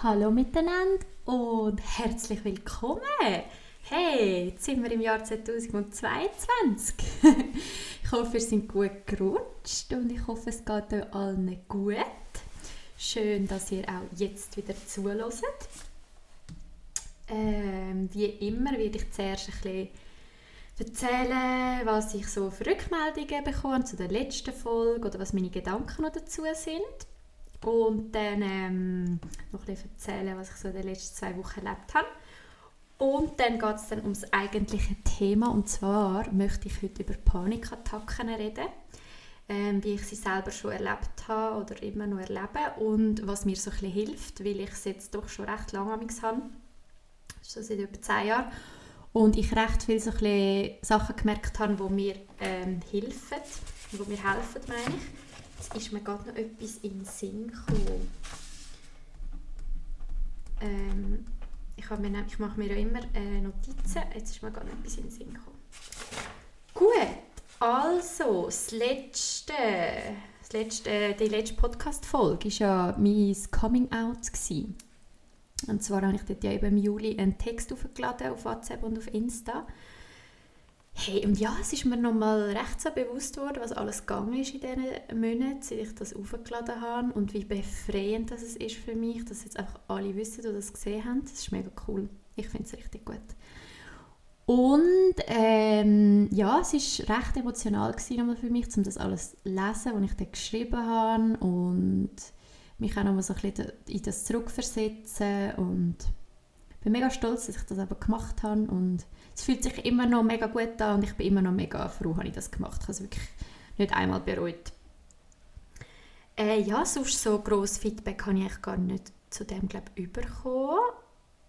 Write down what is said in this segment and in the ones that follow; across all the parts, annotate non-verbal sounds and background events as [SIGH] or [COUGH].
Hallo miteinander und herzlich willkommen. Hey, jetzt sind wir im Jahr 2022. [LAUGHS] ich hoffe, ihr seid gut gerutscht und ich hoffe, es geht euch allen gut. Schön, dass ihr auch jetzt wieder zuhört. Ähm, wie immer werde ich zuerst ein bisschen erzählen, was ich so für Rückmeldungen bekomme zu der letzten Folge oder was meine Gedanken noch dazu sind. Und dann ähm, noch ein bisschen erzählen, was ich so in den letzten zwei Wochen erlebt habe. Und dann geht es dann ums eigentliche Thema. Und zwar möchte ich heute über Panikattacken reden. Ähm, wie ich sie selber schon erlebt habe oder immer noch erlebe und was mir so ein bisschen hilft, weil ich es jetzt doch schon recht lange habe. Schon seit über zehn Jahren. Und ich recht viele so Sachen gemerkt habe, die mir ähm, helfen. Die mir helfen, meine ich. Jetzt ist mir gerade noch etwas in den Sinn gekommen. Ähm, ich, ich mache mir ja immer äh, Notizen. Jetzt ist mir gerade noch etwas in den Sinn gekommen. Gut, also das letzte, das letzte, die letzte Podcast-Folge war ja mein Coming-out. Und zwar habe ich dort ja eben im Juli einen Text aufgeladen auf WhatsApp und auf Insta. Hey, und ja, es ist mir nochmal recht so bewusst worden, was alles gegangen ist in diesen Monaten, seit ich das aufgeladen habe und wie befreiend das ist für mich, dass jetzt einfach alle wissen, die das gesehen haben. Das ist mega cool. Ich finde es richtig gut. Und ähm, ja, es war recht emotional gewesen, für mich, um das alles zu lesen, was ich dann geschrieben habe und mich auch nochmal so ein bisschen in das zurückversetzen und ich bin mega stolz, dass ich das aber gemacht habe und es fühlt sich immer noch mega gut an und ich bin immer noch mega froh, dass ich das gemacht habe. Es wirklich nicht einmal bereut. Äh, ja, sonst so grosses Feedback habe ich gar nicht zu dem, glaube ich, bekommen.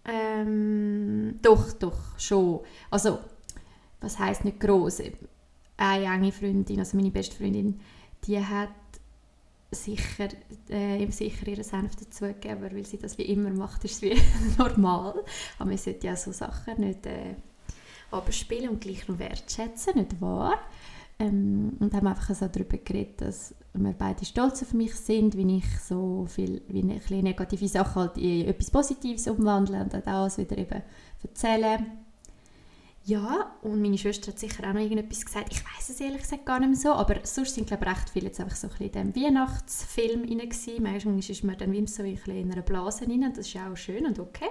Ähm, doch, doch, schon. Also, was heisst nicht gross? Eine enge Freundin, also meine beste Freundin, die hat sicher, äh, sicher ihren Senf dazugegeben, weil sie das wie immer macht, ist wie [LAUGHS] normal. Aber man sollte ja so Sachen nicht... Äh, abspielen und gleich noch wertschätzen, nicht wahr? Ähm, und haben einfach so darüber geredet, dass wir beide stolz auf mich sind, wie ich so viel, wie ich negative Sachen halt in etwas Positives umwandle und das wieder eben erzählen. Ja, und meine Schwester hat sicher auch noch irgendetwas gesagt. Ich weiß es ehrlich gesagt gar nicht mehr so, aber sonst sind glaube ich recht viele jetzt einfach so ein bisschen in diesem Weihnachtsfilm rein gewesen. Manchmal ist man dann wie so ein bisschen in einer Blase rein und das ist auch schön und okay.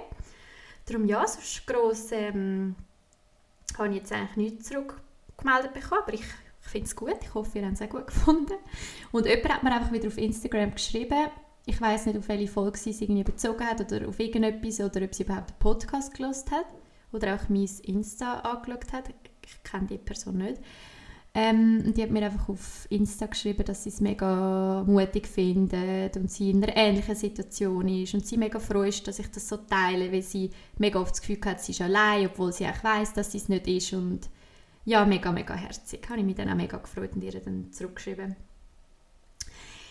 Darum ja, sonst gross ähm, habe ich jetzt eigentlich nichts zurückgemeldet bekommen, aber ich, ich finde es gut. Ich hoffe, ihr habt es auch gut gefunden. Und jemand hat mir einfach wieder auf Instagram geschrieben, ich weiß nicht, auf welche Folge sie es irgendwie bezogen hat oder auf irgendetwas oder ob sie überhaupt einen Podcast gelost hat oder auch mein Insta angeschaut hat. Ich kenne die Person nicht. Ähm, die hat mir einfach auf Insta geschrieben, dass sie es mega mutig findet und sie in einer ähnlichen Situation ist und sie mega froh ist, dass ich das so teile, weil sie mega oft das Gefühl hat, sie ist allein, obwohl sie auch weiß, dass sie es nicht ist und ja, mega, mega herzig. Habe ich mich dann auch mega gefreut und ihr dann zurückgeschrieben.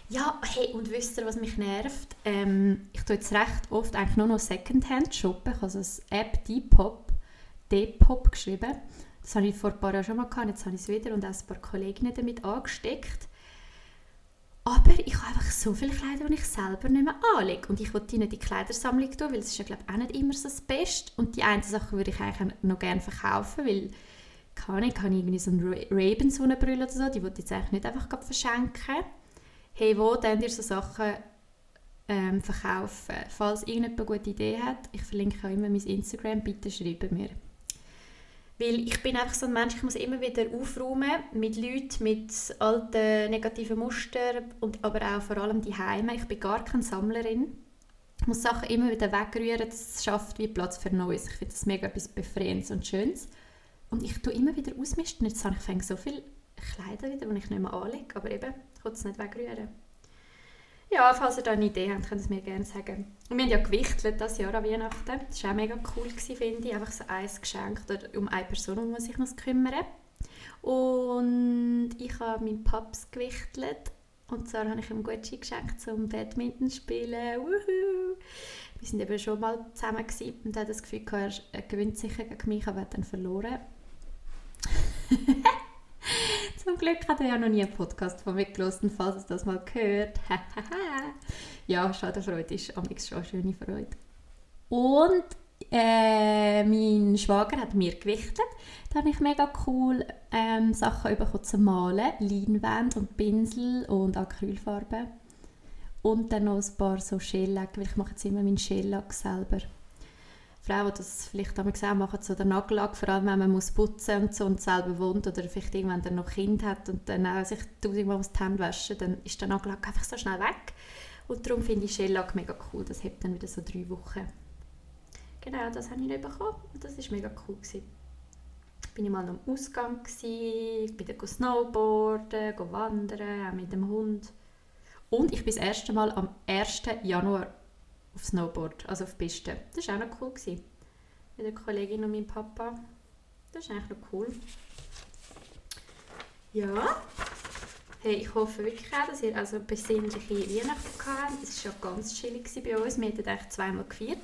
Ja, hey, und wisst ihr, was mich nervt? Ähm, ich tue jetzt recht oft eigentlich nur noch Secondhand shoppen. Ich habe also das App Depop, Depop geschrieben das habe ich vor ein paar Jahren schon mal gehabt, jetzt habe ich es wieder und auch ein paar Kolleginnen damit angesteckt. Aber ich habe einfach so viele Kleider, die ich selber nicht mehr anlege. Und ich wollte in die Kleidersammlung tun, weil es ist ja glaube ich, auch nicht immer so das Beste. Und die eine Sache würde ich eigentlich noch gerne verkaufen, weil kann ich, kann ich irgendwie so eine Raven-Sonnenbrille oder so, die wollte ich jetzt eigentlich nicht einfach verschenken. Hey, wo dann ihr so Sachen ähm, verkaufen? Falls irgendjemand eine gute Idee hat, ich verlinke auch immer mein Instagram, bitte schreiben mir. Weil ich bin einfach so ein Mensch, ich muss immer wieder aufräumen mit Leuten, mit alten negativen Mustern, und aber auch vor allem die Heime. Ich bin gar keine Sammlerin. Ich muss Sachen immer wieder wegrühren, das schafft wie Platz für Neues. Ich finde das mega etwas Befreiendes und Schönes. Und ich tue immer wieder ausmisten. Jetzt habe ich so viele Kleider wieder, die ich nicht mehr anlege, aber eben, ich kann es nicht wegrühren. Ja, falls ihr da eine Idee habt, könnt ihr es mir gerne sagen. Wir haben ja gewichtelt das Jahr an Weihnachten. Das war auch mega cool, finde ich. Einfach so ein Geschenk oder um eine Person, um die sich noch kümmern Und ich habe meinen Paps gewichtelt. Und zwar habe ich ihm Gucci geschenkt zum Badminton spielen. Wuhu. Wir sind eben schon mal zusammen gewesen und er hat das Gefühl, er gewinnt sicher gegen mich, aber hat dann verloren. [LAUGHS] [LAUGHS] Zum Glück hat er ja noch nie einen Podcast von mir gelesen, falls es das mal gehört. [LAUGHS] ja, Schadenfreude ist amigs schon eine schöne Freude. Und äh, mein Schwager hat mir gewichtet. Da habe ich mega cool ähm, Sachen bekommen zum Malen. Leinwand und Pinsel und Acrylfarben. Und dann noch ein paar so Schellack, weil ich mache jetzt immer meinen Schellack selber. Frauen, die das vielleicht auch gesehen machen, so den Nagellack, vor allem wenn man muss putzen und so und selber wohnt oder vielleicht irgendwann dann noch Kind hat und dann auch sich tausendmal die Hände waschen, dann ist der Nagellack einfach so schnell weg. Und darum finde ich Schellack mega cool. Das hebt dann wieder so drei Wochen. Genau, das habe ich nicht bekommen und das war mega cool. Gewesen. Bin ich mal am Ausgang, gewesen, bin dann snowboarden, wandern, auch mit dem Hund. Und ich bin das erste Mal am 1. Januar auf Snowboard, also auf Piste. Das war auch noch cool. Gewesen. Mit der Kollegin und meinem Papa. Das ist eigentlich noch cool. Ja. Hey, ich hoffe wirklich auch, dass ihr also besinnliche Weihnachten habt. Es war schon ganz chillig bei uns. Wir haben eigentlich zweimal gefeiert.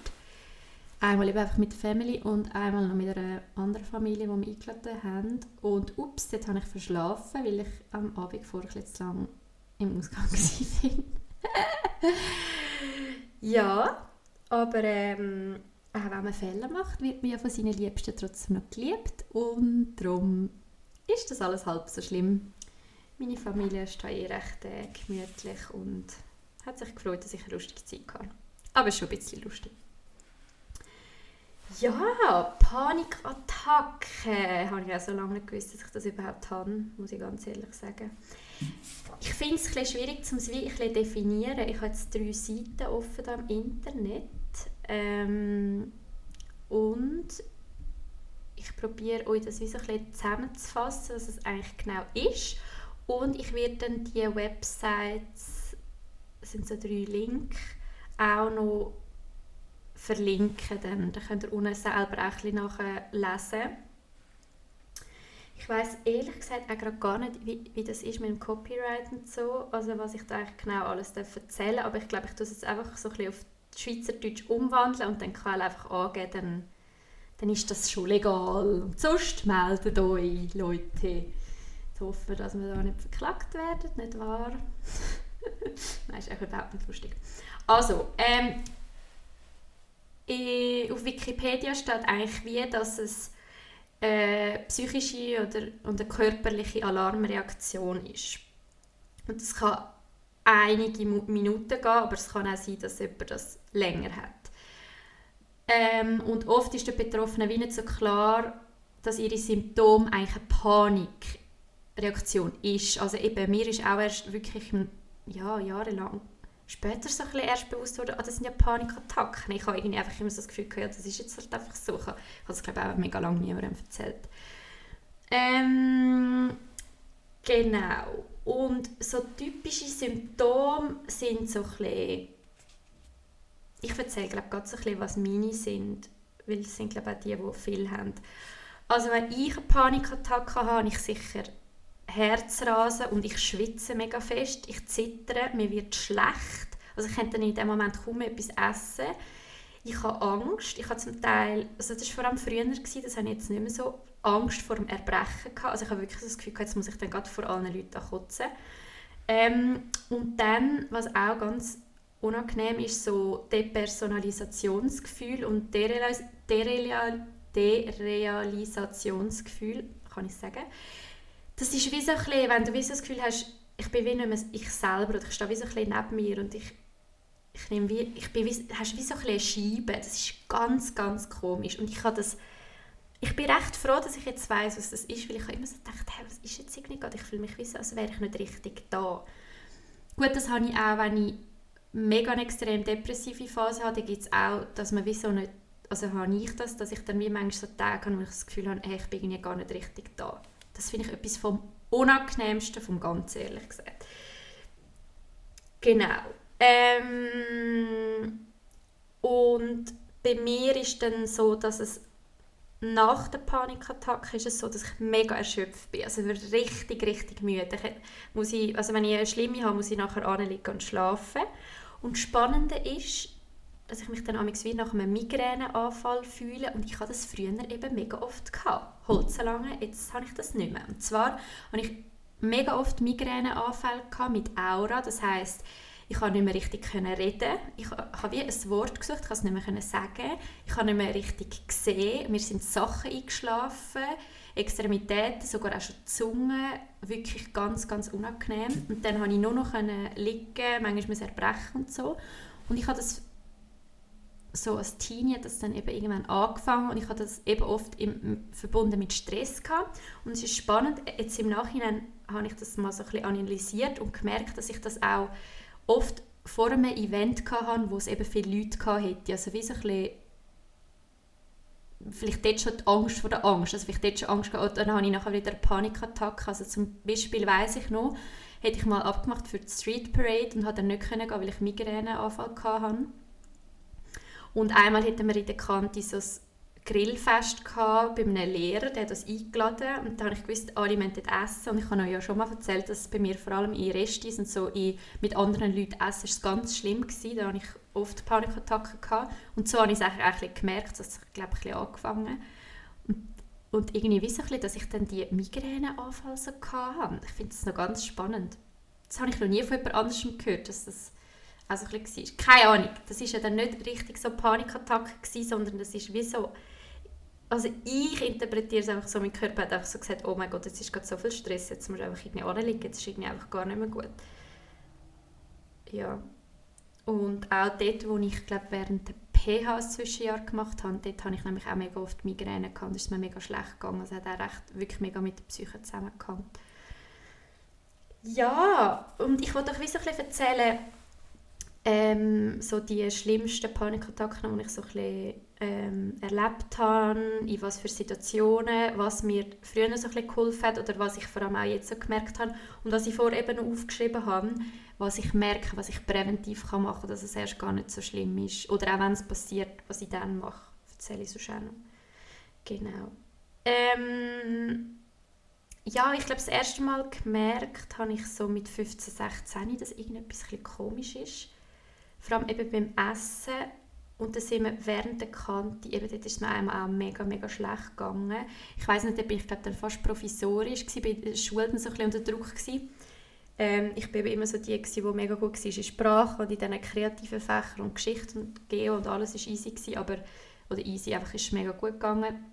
Einmal eben einfach mit der Family und einmal noch mit einer anderen Familie, die wir eingeladen haben. Und ups, dort habe ich verschlafen, weil ich am Abend vorher zu lange im Ausgang [LAUGHS] war. Ja, aber ähm, auch wenn man Fehler macht, wird man ja von seinen Liebsten trotzdem noch geliebt und darum ist das alles halb so schlimm. Meine Familie ist da eh recht äh, gemütlich und hat sich gefreut, dass ich eine lustige Zeit hatte. Aber schon ein bisschen lustig. Ja, Panikattacke. Habe ich auch so lange nicht gewusst, dass ich das überhaupt habe, muss ich ganz ehrlich sagen. Ich finde es ein schwierig, ein definieren. Ich habe jetzt drei Seiten offen am Internet. Ähm, und ich probiere euch das wie so ein zusammenzufassen, was es eigentlich genau ist. Und ich werde dann die Websites, das sind so drei Links, auch noch verlinken. Dann, dann könnt ihr unten selber auch ein nachlesen. Ich weiß ehrlich gesagt auch gerade gar nicht, wie, wie das ist mit dem Copyright und so, also was ich da eigentlich genau alles erzählen darf, aber ich glaube, ich tue es jetzt einfach so ein bisschen auf Schweizerdeutsch umwandeln und dann Quelle einfach angeben, dann, dann ist das schon legal. Und sonst meldet euch, Leute. Ich hoffe, dass wir da nicht verklagt werden, nicht wahr? [LAUGHS] Nein, ist eigentlich überhaupt nicht lustig. Also, ähm, auf Wikipedia steht eigentlich wie, dass es eine psychische oder und eine körperliche Alarmreaktion ist. Und das kann einige Minuten gehen, aber es kann auch sein, dass jemand das länger hat. Ähm, und oft ist der Betroffenen wie nicht so klar, dass ihre Symptome eigentlich eine Panikreaktion ist. Also eben, mir ist auch erst wirklich ja, jahrelang später so ein erst bewusst wurde, ah, das sind ja Panikattacken. Ich habe irgendwie einfach immer so das Gefühl gehabt, das ist jetzt halt einfach so. Ich habe das, glaube ich, auch mega lange niemandem erzählt. Ähm, genau. Und so typische Symptome sind so ein bisschen, ich erzähle glaube gerade so ein bisschen, was meine sind, weil es sind glaube ich auch die, die viel haben. Also wenn ich eine Panikattacke habe, habe ich sicher Herzrasen und ich schwitze mega fest, ich zittere, mir wird schlecht. Also ich könnte in dem Moment kaum etwas essen. Ich habe Angst. Ich habe zum Teil, also das war vor allem früher, gewesen, das habe ich jetzt nicht mehr so, Angst vor dem Erbrechen gehabt. Also ich habe wirklich das Gefühl jetzt muss ich dann gerade vor allen Leuten kotzen. Ähm, und dann, was auch ganz unangenehm ist, so Depersonalisationsgefühl und Dereal Dereal Derealisationsgefühl, kann ich sagen das ist wie so ein bisschen, wenn du wie so das Gefühl hast, ich bin wie nicht mehr ich selber oder ich stehe wie so ein bisschen neben mir und ich, ich nehme wie, ich bin wie, hast wie so ein bisschen eine Scheibe. Das ist ganz, ganz komisch und ich habe das, ich bin recht froh, dass ich jetzt weiß, was das ist, weil ich habe immer so gedacht, hey, was ist jetzt irgendwie gerade? Ich fühle mich wie so, als wäre ich nicht richtig da. Gut, das habe ich auch, wenn ich mega eine extrem depressive Phase habe, dann gibt es auch, dass man wie so nicht, also habe ich das, dass ich dann wie manchmal so Tage habe, wo ich das Gefühl habe, hey, ich bin gar nicht richtig da. Das finde ich etwas vom Unangenehmsten, vom ganz ehrlich gesagt. Genau. Ähm, und bei mir ist dann so, dass es nach der Panikattacke ist es so, dass ich mega erschöpft bin. Also ich richtig, richtig müde. Ich, muss ich, also wenn ich eine schlimme habe, muss ich nachher anliegen und schlafen. Und das Spannende ist, dass ich mich dann wie nach einem Migräneanfall fühle und ich hatte das früher eben mega oft gehabt. Holzlange, jetzt habe ich das nicht mehr. Und zwar habe ich mega oft Migräneanfälle mit Aura, das heißt, Ich konnte nicht mehr richtig reden. Ich habe wie ein Wort gesucht, ich konnte es nicht mehr sagen. Ich habe nicht mehr richtig gesehen. Mir sind Sachen eingeschlafen, Extremitäten, sogar auch schon die Zunge. Wirklich ganz, ganz unangenehm. Und dann konnte ich nur noch liegen, manchmal erbrechen und so. Und ich habe das so als Teenie hat das dann eben irgendwann angefangen und ich hatte das eben oft im, verbunden mit Stress gehabt. Und es ist spannend, jetzt im Nachhinein habe ich das mal so ein bisschen analysiert und gemerkt, dass ich das auch oft vor einem Event hatte, wo es eben viele Leute hatten. Also wie so ein bisschen vielleicht dort schon die Angst vor der Angst, also vielleicht dort schon Angst gehabt, dann habe ich nachher wieder eine Panikattacke. Also zum Beispiel weiß ich noch, hätte ich mal abgemacht für die Street Parade und konnte dann nicht gehen, weil ich Migräneanfall hatte. Und einmal hatten wir in der Kante so ein Grillfest gehabt bei einem Lehrer, der hat uns eingeladen. Und da habe ich gewusst, alle möchten essen. Und ich habe euch ja schon mal erzählt, dass bei mir vor allem in Restis und so in, mit anderen Leuten essen ist ganz schlimm gewesen, da habe ich oft Panikattacken gehabt. Und so habe ich es eigentlich gemerkt, dass ich glaube ich angefangen und, irgendwie ein bisschen, dass ich dann die Migräneanfall so hatte. Ich finde das noch ganz spannend. Das habe ich noch nie von jemand anderem gehört, dass das also ein bisschen war. Keine Ahnung, das war ja dann nicht richtig so Panikattacke, gewesen, sondern das ist wie so also ich interpretiere es einfach so, mein Körper hat einfach so gesagt, oh mein Gott, jetzt ist gerade so viel Stress, jetzt muss ich einfach irgendwie anliegen, jetzt ist irgendwie einfach gar nicht mehr gut. Ja. Und auch dort, wo ich glaube während der PH ein Zwischenjahr gemacht habe, dort habe ich nämlich auch mega oft Migräne gehabt, da ist mir mega schlecht gegangen, also hat auch recht, wirklich mega mit der Psyche zusammengehangen. Ja, und ich wollte euch so ein bisschen erzählen, ähm, so die schlimmsten Panikattacken, die ich so ein bisschen, ähm, erlebt habe, in was für Situationen, was mir früher so ein bisschen geholfen hat oder was ich vor allem auch jetzt so gemerkt habe und was ich vorher eben noch aufgeschrieben habe, was ich merke, was ich präventiv kann machen kann, dass es erst gar nicht so schlimm ist. Oder auch wenn es passiert, was ich dann mache, erzähle ich so schnell noch. Genau. Ähm, ja, ich glaube, das erste Mal gemerkt habe ich so mit 15, 16, dass irgendetwas ein komisch ist vor allem eben beim Essen und dann sind wir während der Kante, eben dort ist es mir einmal auch mega, mega schlecht gegangen. Ich weiß nicht, da bin ich glaube dann fast provisorisch gewesen, bei der Schule so ein bisschen unter Druck gewesen. Ähm, ich bin immer so die, die mega gut war in Sprache und in diesen kreativen Fächern und Geschichte und Geo und alles war easy gewesen, aber, oder easy, einfach ist mega gut gegangen.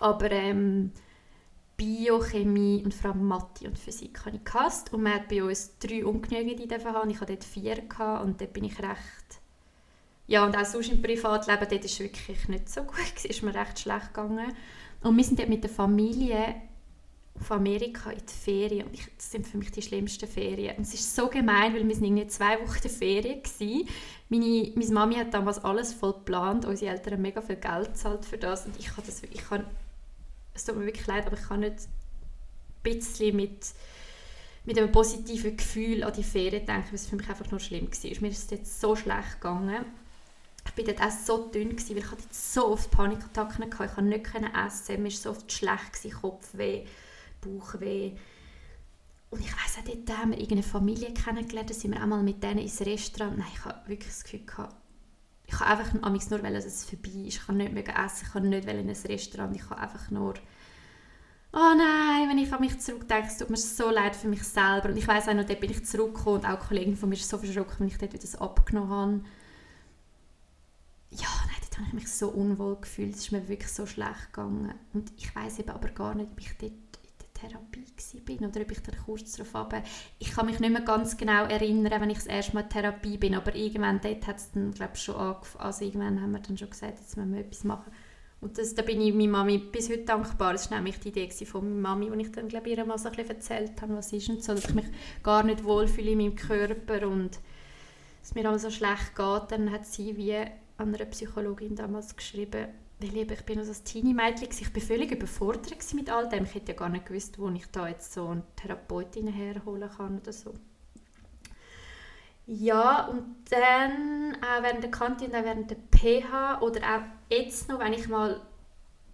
Aber ähm, Biochemie und vor allem Mathe und Physik habe ich gehasst. Und man hat bei uns drei ungenügende haben. Ich hatte dort vier gehabt und dort bin ich recht... Ja, und auch sonst im Privatleben, dort es wirklich nicht so gut. Es ist mir recht schlecht gegangen. Und wir sind dort mit der Familie auf Amerika in die Ferien. Und ich, das sind für mich die schlimmsten Ferien. Und es ist so gemein, weil wir sind irgendwie zwei Wochen in der Ferien waren. Meine, meine Mami hat damals alles voll geplant. Unsere Eltern haben mega viel Geld gezahlt für das. Und ich habe das... Ich habe es tut mir wirklich leid, aber ich kann nicht ein bisschen mit, mit einem positiven Gefühl an die Ferien denken, weil es für mich einfach nur schlimm war. Mir ist es jetzt so schlecht gegangen. Ich war dort auch so dünn, gewesen, weil ich hatte so oft Panikattacken hatte. Ich konnte nicht essen, mir war so oft schlecht, gewesen, Kopfweh, Bauchweh. Und ich weiss auch, dort haben wir irgendeine Familie kennengelernt, da sind wir einmal mit denen ins Restaurant. Nein, ich habe wirklich das Gefühl gehabt, ich habe einfach nur wollen, dass es vorbei ist. Ich kann nicht mehr essen, ich kann nicht in ein Restaurant, ich kann einfach nur oh nein, wenn ich an mich zurückdenke, es tut mir so leid für mich selber. Und ich weiß auch noch, dort bin ich zurückgekommen und auch Kollegen von mir sind so verschrocken, wenn ich dort wieder das abgenommen habe. Ja, nein, dort habe ich mich so unwohl gefühlt. Es ist mir wirklich so schlecht gegangen. Und ich weiß eben aber gar nicht, ob ich dort Therapie bin oder ob ich dann kurz darauf habe. Ich kann mich nicht mehr ganz genau erinnern, wenn ich das erste Mal in Therapie bin, aber irgendwann dort hat es dann, glaube schon angefangen. Also irgendwann haben wir dann schon gesagt, jetzt müssen wir etwas machen. Und das, da bin ich meiner Mami bis heute dankbar. Das war nämlich die Idee von meiner Mami, die ich dann, glaube ihr mal so ein bisschen erzählt habe, was ist und so, dass ich mich gar nicht wohlfühle in meinem Körper und es mir alles so schlecht geht. Dann hat sie wie an einer Psychologin damals geschrieben, weil ich, ich bin also als Teenie-Mädchen, ich war völlig überfordert mit all dem. Ich hätte ja gar nicht gewusst, wo ich da jetzt so eine Therapeutin herholen kann oder so. Ja, und dann auch während der Kantine, auch während der PH oder auch jetzt noch, wenn ich mal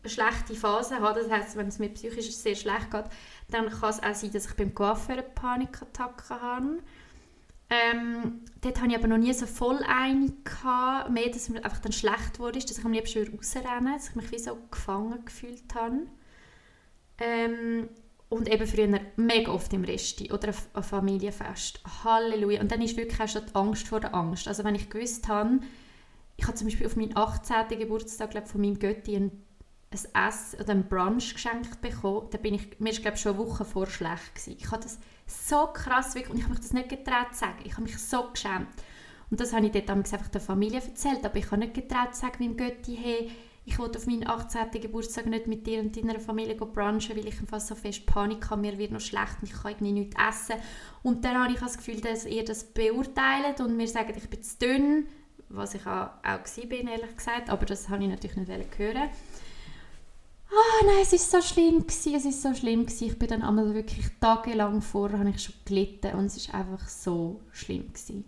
eine schlechte Phase habe, das heisst, wenn es mir psychisch sehr schlecht geht, dann kann es auch sein, dass ich beim Coiffeur eine Panikattacke habe. Ähm, dort hatte ich aber noch nie so voll eine mehr, dass mir einfach dann schlecht wurde, dass ich am liebsten rausrennen dass ich mich wie so gefangen gefühlt habe. Ähm, Und eben früher mega oft im Resti oder ein Familienfest. Halleluja. Und dann ist wirklich auch schon die Angst vor der Angst. Also wenn ich gewusst habe, ich habe zum Beispiel auf meinen 18. Geburtstag glaub, von meinem Götti ein, ein Ess oder ein Brunch geschenkt bekommen, da bin ich, mir ist glaube schon eine Woche vor schlecht gewesen. Ich habe das so krass wirklich, und ich habe mich das nicht getraut zu sagen. Ich habe mich so geschämt. Und das habe ich dort einfach der Familie erzählt, aber ich habe nicht getraut zu sagen meinem Götti, hey, ich wollte auf meinen 18. Geburtstag nicht mit dir und deiner Familie brunchen, weil ich einfach so fest Panik habe, mir wird noch schlecht und ich kann irgendwie nichts essen. Und dann habe ich das Gefühl, dass ihr das beurteilt und mir sagt, ich bin zu dünn, was ich auch, bin, ehrlich gesagt, aber das habe ich natürlich nicht hören Ah, nein, es ist so schlimm gewesen, es ist so schlimm gewesen. Ich bin dann einmal wirklich tagelang vorher, habe ich schon gelitten und es ist einfach so schlimm gewesen.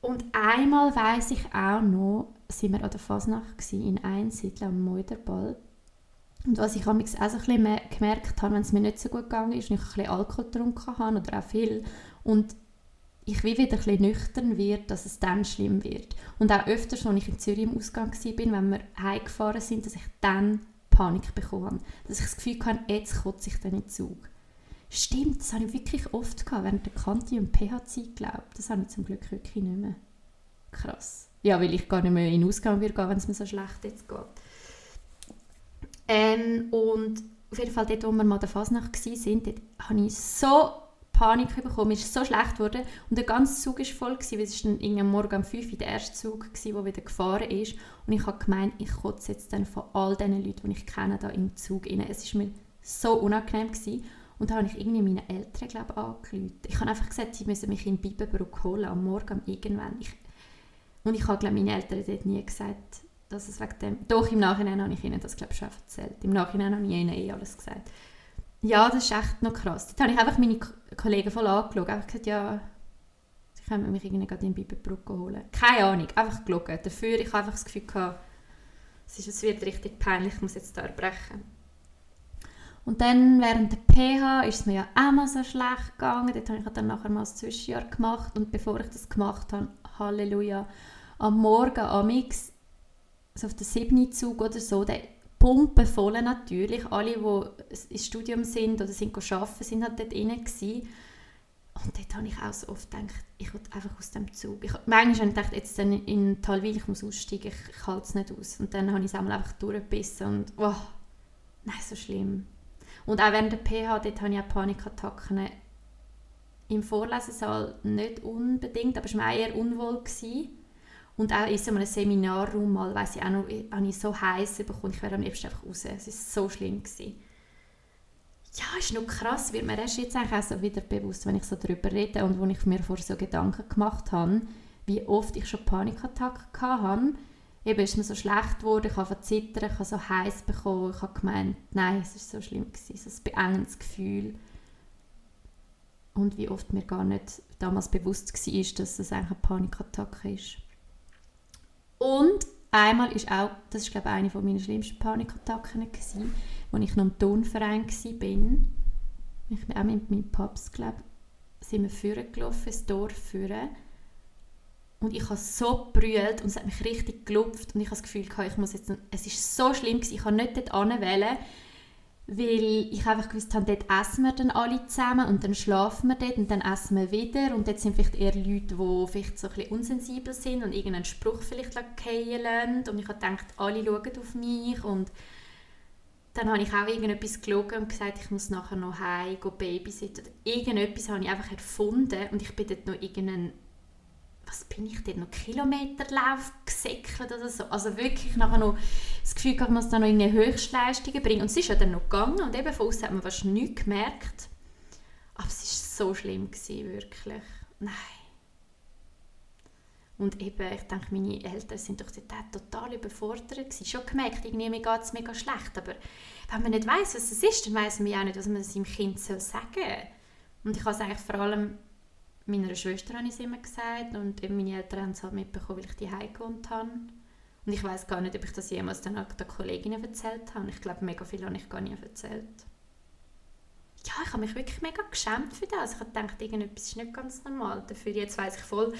Und einmal weiß ich auch noch, sind wir an der Fasnacht in Einsiedl am Meuderball. Und was ich auch so ein gemerkt habe, wenn es mir nicht so gut gegangen ist und ich ein bisschen Alkohol getrunken habe oder auch viel und ich wie wieder ein nüchtern wird, dass es dann schlimm wird. Und auch öfters, als ich in Zürich im Ausgang war, wenn wir heimgefahren sind, dass ich dann Panik bekommen. Dass ich das Gefühl hatte, jetzt kotze ich dann in den Zug. Stimmt, das habe ich wirklich oft gehabt, während der Kanti- und PH-Zeit, glaube Das habe ich zum Glück wirklich nicht mehr. Krass. Ja, weil ich gar nicht mehr in den Ausgang würde gehen, wenn es mir so schlecht jetzt geht. Ähm, und auf jeden Fall dort, wo wir mal der Fasnacht waren, dort habe ich so Panik bekommen. Mir ist so schlecht geworden und der ganze Zug war voll, gewesen, weil es war dann morgen um 5 Uhr der erste Zug, der wieder gefahren ist. Und ich habe gemeint, ich kotze jetzt dann von all diesen Leuten, die ich kenne, da im Zug rein. Es war mir so unangenehm. Gewesen. Und dann habe ich irgendwie meine Eltern, glaube ich, angerufen. Ich habe einfach gesagt, sie müssen mich in Bibenbruck holen, am Morgen, irgendwann. Ich, und ich habe, glaube meinen Eltern dort nie gesagt, dass es wegen dem... Doch, im Nachhinein habe ich ihnen das, glaube ich, schon erzählt. Im Nachhinein habe ich ihnen eh alles gesagt. Ja, das ist echt noch krass. Dort habe ich einfach meine Kollegen voll angeschaut. Einfach gesagt, ja, sie können mich irgendwie gerade in Bibenbruck holen. Keine Ahnung, einfach gelogen. Dafür, ich habe einfach das Gefühl es, ist, es wird richtig peinlich, ich muss jetzt da erbrechen. Und dann während der PH ist es mir ja auch mal so schlecht gegangen. Dort habe ich dann nachher mal das Zwischenjahr gemacht. Und bevor ich das gemacht habe, Halleluja, am Morgen am X, so auf der 7. Zug oder so, der Pumpe voll natürlich. Alle, die ins Studium sind oder sind arbeiten, sind halt dort drin gewesen. Und dort habe ich auch so oft gedacht, ich will einfach aus dem Zug. Ich, manchmal habe ich gedacht, jetzt dann in Talwil, ich muss aussteigen, ich, ich halte es nicht aus. Und dann habe ich es einfach durchgebissen und oh, nein, so schlimm. Und auch während der PH, dort hatte ich auch Panikattacken. Im Vorlesesaal nicht unbedingt, aber es war mir eher unwohl. Gewesen. Und auch in so einem Seminarraum mal, weiss ich auch noch, habe ich so heiß bekommen, ich wäre am liebsten einfach raus. Es war so schlimm. Gewesen. Ja, ist noch krass, wird mir erst jetzt eigentlich auch so wieder bewusst, wenn ich so darüber rede und wo ich mir vor so Gedanken gemacht habe, wie oft ich schon Panikattacken hatte eben ist mir so schlecht geworden, ich habe verzittert, ich habe so heiß bekommen, ich habe gemeint, nein, es ist so schlimm gewesen, so ein beengendes Gefühl. Und wie oft mir gar nicht damals bewusst war, dass es eigentlich eine Panikattacke ist. Und einmal ist auch, das ist glaube ich eine meiner schlimmsten Panikattacken gewesen, als ich noch im Turnverein war. Ich bin auch mit meinem Paps, glaube sind wir führen gelaufen, ins Dorf führen. Und ich habe so brüllt und es hat mich richtig gelupft. Und ich habe das Gefühl ich muss jetzt, es ist so schlimm gewesen, ich kann nicht dort anwählen, weil ich einfach gewusst habe, dort essen wir dann alle zusammen und dann schlafen wir dort und dann essen wir wieder. Und dort sind vielleicht eher Leute, die vielleicht so ein bisschen unsensibel sind und irgendeinen Spruch vielleicht fallen und ich habe gedacht, alle schauen auf mich. Und dann habe ich auch irgendetwas gelogen und gesagt, ich muss nachher noch heim, go babysitten. Irgendetwas habe ich einfach erfunden. Und ich bin dort noch irgendeinen was bin ich denn noch Kilometerlauf gesäckelt oder so. Also wirklich nachher noch das Gefühl gehabt, man muss da noch irgendeine Höchstleistungen bringen. Und es ist ja dann noch gegangen und eben von außen hat man fast nichts gemerkt. Aber es war so schlimm, gewesen, wirklich. Nein. Und eben, ich denke, meine Eltern sind doch dort total überfordert gewesen. Schon gemerkt, irgendwie mir geht es mega schlecht. Aber wenn man nicht weiß, was es ist, dann weiß man ja auch nicht, was man seinem Kind sagen soll. Und ich habe es eigentlich vor allem meiner Schwester habe ich es immer gesagt und meine Eltern haben es halt mitbekommen, weil ich die gewohnt habe. Und ich weiß gar nicht, ob ich das jemals dann auch den Kolleginnen erzählt habe. Ich glaube, mega viel habe ich gar nicht erzählt. Ja, ich habe mich wirklich mega geschämt für das. Ich habe gedacht, irgendetwas ist nicht ganz normal. Dafür jetzt weiß ich voll,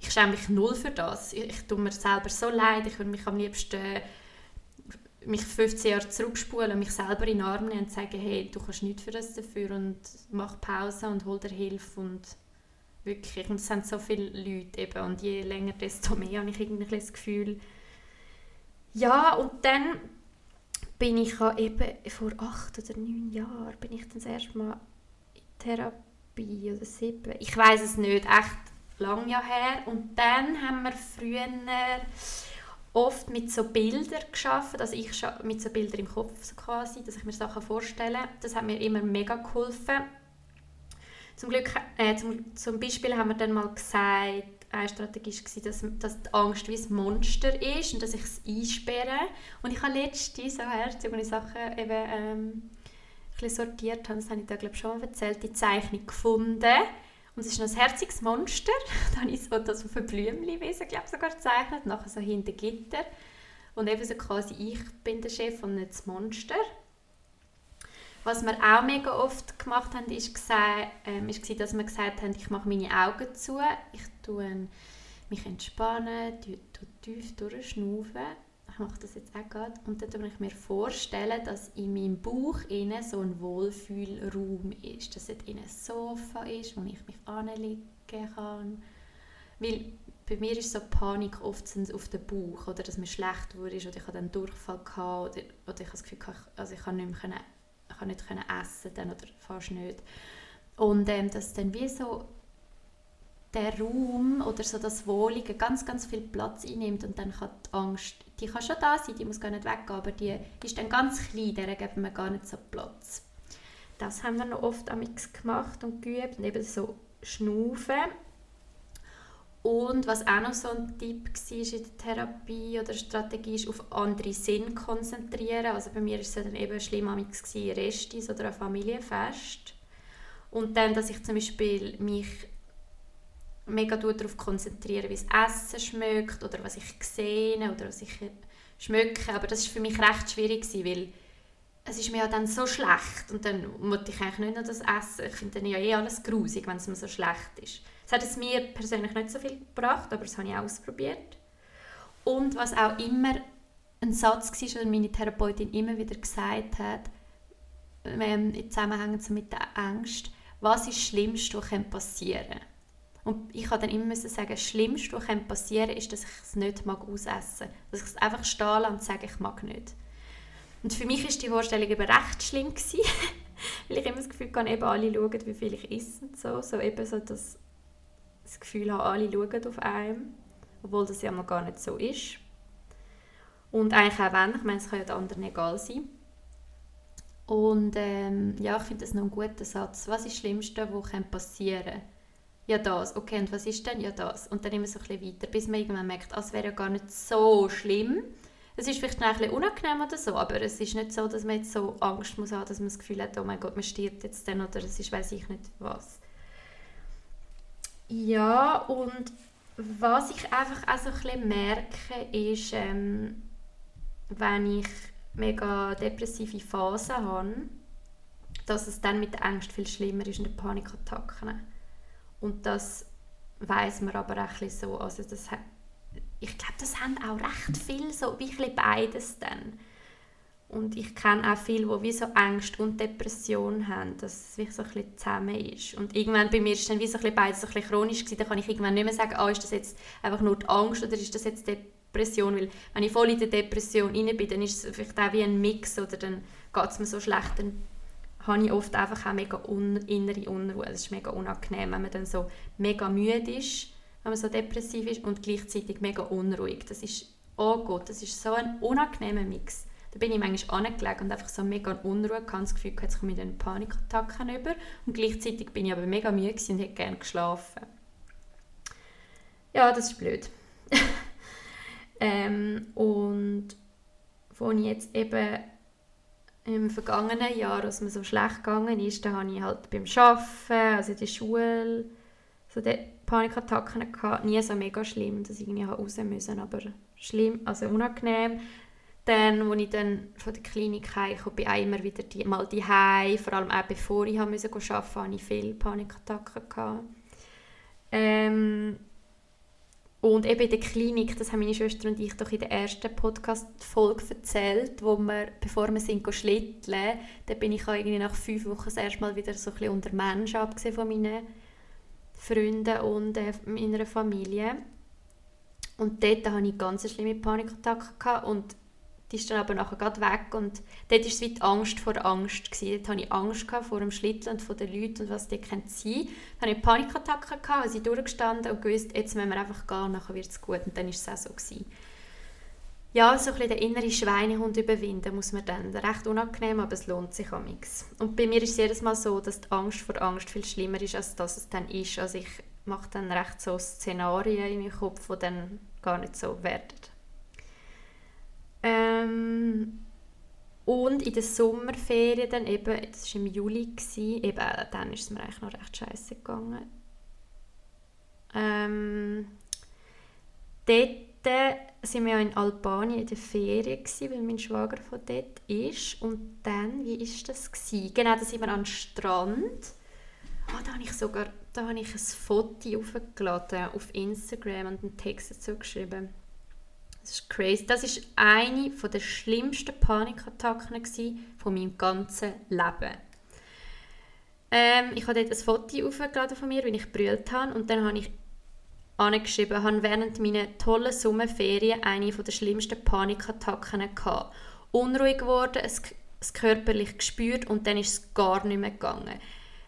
ich schäme mich null für das. Ich, ich tue mir selber so leid. Ich würde mich am liebsten mich 15 Jahre zurückspulen und mich selber in den Arm nehmen und sagen, hey, du kannst nichts für das dafür und mach Pause und hol dir Hilfe und wirklich, und es sind so viele Leute eben und je länger, desto mehr habe ich irgendwie das Gefühl, ja, und dann bin ich eben vor acht oder neun Jahren bin ich dann das erste Mal in Therapie oder sieben, ich weiß es nicht, echt lang ja her und dann haben wir früher oft mit so Bildern geschaffen, also ich mit so Bildern im Kopf quasi, dass ich mir Sachen vorstelle. Das hat mir immer mega geholfen. Zum, Glück, äh, zum, zum Beispiel haben wir dann mal gesagt, eine Strategie war, dass, dass die Angst wie ein Monster ist und dass ich es einsperre. Und ich habe letztens so herzig, ich Sachen eben, ähm, ein sortiert habe, das habe ich da glaube schon erzählt, die Zeichnung gefunden und es ist noch ein herziges Monster. [LAUGHS] da habe ich so das auf ein Blümchenwesen, glaube sogar gezeichnet, nachher so hinter Gitter. Und eben so quasi, ich bin der Chef und nicht das Monster. Was wir auch mega oft gemacht haben, ist, ähm, ist dass wir gesagt haben, ich mache meine Augen zu, ich tue mich entspannen, tief durchschnaufen. Ich mache das jetzt auch gerade, und dann kann ich mir vorstellen, dass in meinem Bauch innen so ein Wohlfühlraum ist, dass dort ein Sofa ist, wo ich mich anlegen kann. Weil bei mir ist so Panik oft auf den Bauch, oder? Dass mir schlecht wurde, oder ich habe dann Durchfall gehabt, oder, oder ich habe das Gefühl, also ich kann nicht mehr, ich kann nicht können essen dann, oder fast nicht. Und ähm, dass dann wie so der Raum oder so das Wohlige ganz, ganz viel Platz einnimmt und dann kann die Angst, die kann schon da sein, die muss gar nicht weggehen, aber die ist dann ganz klein, der geben wir gar nicht so Platz. Das haben wir noch oft amix gemacht und geübt und eben so schnaufen. Und was auch noch so ein Tipp war in der Therapie oder Strategie, ist auf andere Sinn konzentrieren. Also bei mir war es dann eben schlimm amix Restis oder ein Familienfest. Und dann, dass ich zum Beispiel mich mega darauf konzentrieren, wie das Essen schmeckt oder was ich sehe oder was ich schmecke. Aber das war für mich recht schwierig, weil es ist mir ja dann so schlecht und dann wollte ich eigentlich nicht noch das essen. Ich finde dann ja eh alles grusig, wenn es mir so schlecht ist. Es hat es mir persönlich nicht so viel gebracht, aber das habe ich ausprobiert. Und was auch immer ein Satz war, den meine Therapeutin immer wieder gesagt hat, ähm, im Zusammenhang mit der Angst, was ist das Schlimmste, was passieren kann. Und ich habe dann immer müssen sagen, das Schlimmste, was passieren kann, ist, dass ich es nicht mag ausessen mag. Dass ich es einfach stehen und sage, ich mag nicht. Und für mich war die Vorstellung eben recht schlimm gewesen, [LAUGHS] weil ich immer das Gefühl habe, eben alle schauen, wie viel ich esse und so. So eben so das, das Gefühl habe, alle schauen auf einem, obwohl das ja mal gar nicht so ist. Und eigentlich auch wenn, ich meine, es kann ja den anderen egal sein. Und ähm, ja, ich finde das noch ein guter Satz. Was ist das Schlimmste, was passieren kann? ja das, okay, und was ist denn? Ja das. Und dann immer so ein bisschen weiter, bis man irgendwann merkt, ah, es wäre ja gar nicht so schlimm. Es ist vielleicht ein bisschen unangenehm oder so, aber es ist nicht so, dass man jetzt so Angst muss haben, dass man das Gefühl hat, oh mein Gott, man stirbt jetzt dann oder es ist weiß ich nicht was. Ja, und was ich einfach auch so ein bisschen merke, ist, ähm, wenn ich mega depressive Phasen habe, dass es dann mit der Angst viel schlimmer ist und den Panikattacken. Und das weiß man aber auch ein so. Also das, ich glaube, das haben auch recht viel so wie beides dann. Und ich kenne auch viele, die wie so Angst und Depression haben, dass es wie so ein bisschen zusammen ist. Und irgendwann bei mir ist dann wie so ein bisschen beides so ein bisschen chronisch gewesen. Da kann ich irgendwann nicht mehr sagen, ah, ist das jetzt einfach nur die Angst oder ist das jetzt Depression? Weil wenn ich voll in der Depression rein bin, dann ist es vielleicht auch wie ein Mix oder dann geht es mir so schlecht, dann habe ich oft einfach auch mega un innere Unruhe. Es ist mega unangenehm, wenn man dann so mega müde ist, wenn man so depressiv ist und gleichzeitig mega unruhig. Das ist, oh Gott, das ist so ein unangenehmer Mix. Da bin ich manchmal angelegt und einfach so mega Unruhe hatte, das Gefühl, jetzt komme ich dann Panikattacken über und gleichzeitig bin ich aber mega müde und hätte gerne geschlafen. Ja, das ist blöd. [LAUGHS] ähm, und wo ich jetzt eben im vergangenen Jahr, als mir so schlecht gegangen ist, da habe ich halt beim Arbeiten, also in der Schule, so die Panikattacken gehabt. Nie so mega schlimm, dass ich irgendwie raus musste, aber schlimm, also unangenehm. Dann, als ich dann von der Klinik heimkam, bin ich immer wieder die, mal die vor allem auch bevor ich arbeiten musste, hatte ich viele Panikattacken. Gehabt. Ähm, Und eben in der Klinik, das haben meine Schwester und ich doch in der ersten Podcast-Folge erzählt, wo wir, bevor wir sind schlitteln, da bin ich auch irgendwie nach fünf Wochen das erste Mal wieder so ein bisschen unter Menschen abgesehen von meinen Freunden und äh, meiner Familie. Und dort hatte ich ganz schlimme Panikattacken und die ist dann aber nachher gerade weg und dort war es wie die Angst vor Angst. Gewesen. Dort hatte ich Angst vor dem Schlitteln und vor den Leuten und was dort sein könnte. Dann hatte ich Panikattacken, also durchgestanden und gewusst, jetzt müssen wir einfach gehen, nachher wird es gut. Und dann war es auch so. Gewesen. Ja, so ein bisschen den inneren Schweinehund überwinden muss man dann. Recht unangenehm, aber es lohnt sich nichts. Und bei mir ist es jedes Mal so, dass die Angst vor Angst viel schlimmer ist, als dass es dann ist. Also ich mache dann recht so Szenarien in meinem Kopf, die dann gar nicht so werden. Ähm, und in der Sommerferien dann eben, das war im Juli, gewesen, eben, dann ist es mir eigentlich noch recht scheiße gegangen. Ähm, dort waren wir ja in Albanien in der Ferien, gewesen, weil mein Schwager von dort ist. Und dann, wie war das? Gewesen? Genau, da sind wir am Strand. Oh, da habe ich sogar da habe ich ein Foto aufgeladen auf Instagram und einen Text dazu geschrieben. Das ist crazy. Das ist eine der schlimmsten Panikattacken von meinem ganzen Leben. Ähm, ich habe dort ein Foto aufgeladen von mir, wie ich brüllt habe und dann habe ich angeschrieben, habe während meiner tollen Sommerferien eine der schlimmsten Panikattacken gehabt. Unruhig geworden, es, es körperlich gespürt und dann ist es gar nicht mehr gegangen.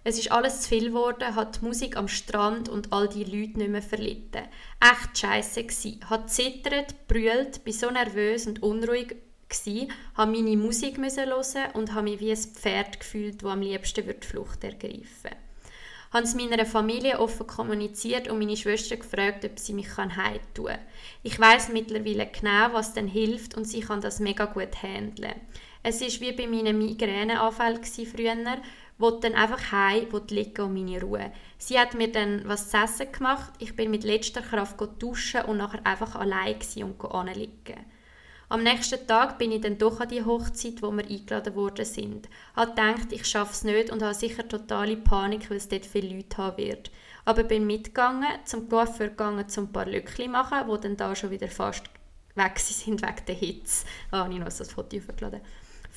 Es ist alles zu viel geworden, hat die Musik am Strand und all die Leute nicht mehr verlitten. Echt scheisse gsi. Hat zittert, brüllt, bin so nervös und unruhig gsi, habe meine Musik hören und habe mich wie ein Pferd gefühlt, das am liebsten die Flucht ergreifen. Habe es meiner Familie offen kommuniziert und meine Schwester gefragt, ob sie mich heim tun kann. Ich weiß mittlerweile genau, was denn hilft und sie kann das mega gut handeln. Es ist wie bei meinen Migräneanfällen früher, wollte dann einfach heim, wollte liegen und meine Ruhe. Sie hat mir dann was zu essen gemacht. Ich bin mit letzter Kraft duschen und nachher einfach allein und anliegen. Am nächsten Tag bin ich dann doch an die Hochzeit, wo wir eingeladen worden sind. Habe gedacht, ich schaffe es nicht und habe sicher totale Panik, weil es dort viele Leute haben wird. Aber bin mitgegangen, zum Coiffeur gegangen, zum ein paar Lückchen machen, wo dann da schon wieder fast weg sind wegen der Hitze. Ah, ich noch das Foto aufgeladen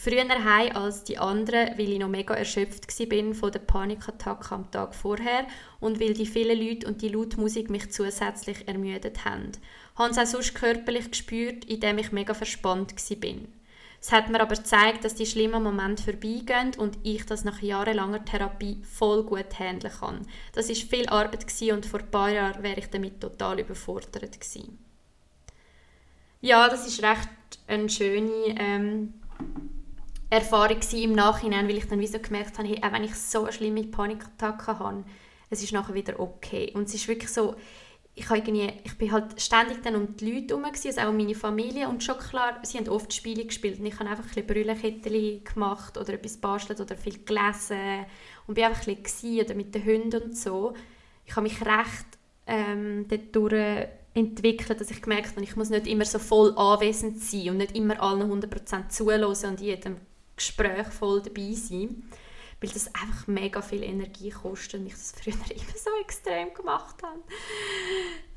früher heim als die anderen, weil ich noch mega erschöpft war von der Panikattacke am Tag vorher und weil die vielen Leute und die laute Musik mich zusätzlich ermüdet haben. Habe es auch sonst körperlich gespürt, indem ich mega verspannt war. Es hat mir aber gezeigt, dass die schlimmen Momente vorbeigehen und ich das nach jahrelanger Therapie voll gut handeln kann. Das war viel Arbeit und vor ein paar Jahren wäre ich damit total überfordert gewesen. Ja, das ist recht eine schöne ähm, Erfahrung im Nachhinein, weil ich dann wie gemerkt habe, hey, auch wenn ich so eine schlimme Panikattacke habe, es ist nachher wieder okay. Und es ist wirklich so, ich, irgendwie, ich bin halt ständig dann um die Leute herum, also auch um meine Familie und schon klar, sie haben oft Spiele gespielt und ich habe einfach ein bisschen gemacht oder etwas bastelt oder viel gelesen und bin einfach ein bisschen oder mit den Hunden und so. Ich habe mich recht ähm, dort entwickelt, dass ich gemerkt habe, ich muss nicht immer so voll anwesend sein und nicht immer allen 100% zuhören und jedem Gespräch voll dabei sein, weil das einfach mega viel Energie kostet und ich das früher [LAUGHS] immer so extrem gemacht habe.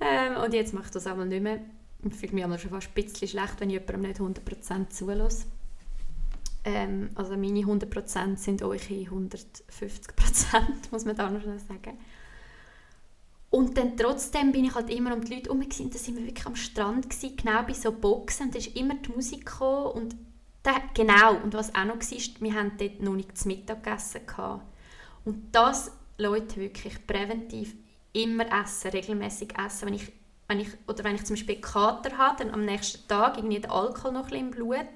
Ähm, und jetzt mache ich das aber nicht mehr. Ich fühle mich schon fast ein bisschen schlecht, wenn ich jemandem nicht 100% zulasse. Ähm, also meine 100% sind eure 150%, [LAUGHS] muss man da noch sagen. Und dann trotzdem bin ich halt immer um die Leute herum, da sind wir wirklich am Strand, genau bei so Boxen, da ist immer die Musik gekommen und da, genau, und was auch noch war, wir haben dort noch nicht zu Mittag gegessen. Und das, Leute, wirklich präventiv immer essen, regelmäßig essen. Wenn ich, wenn ich, oder wenn ich zum Beispiel Kater habe, dann am nächsten Tag irgendwie der Alkohol noch ein im Blut,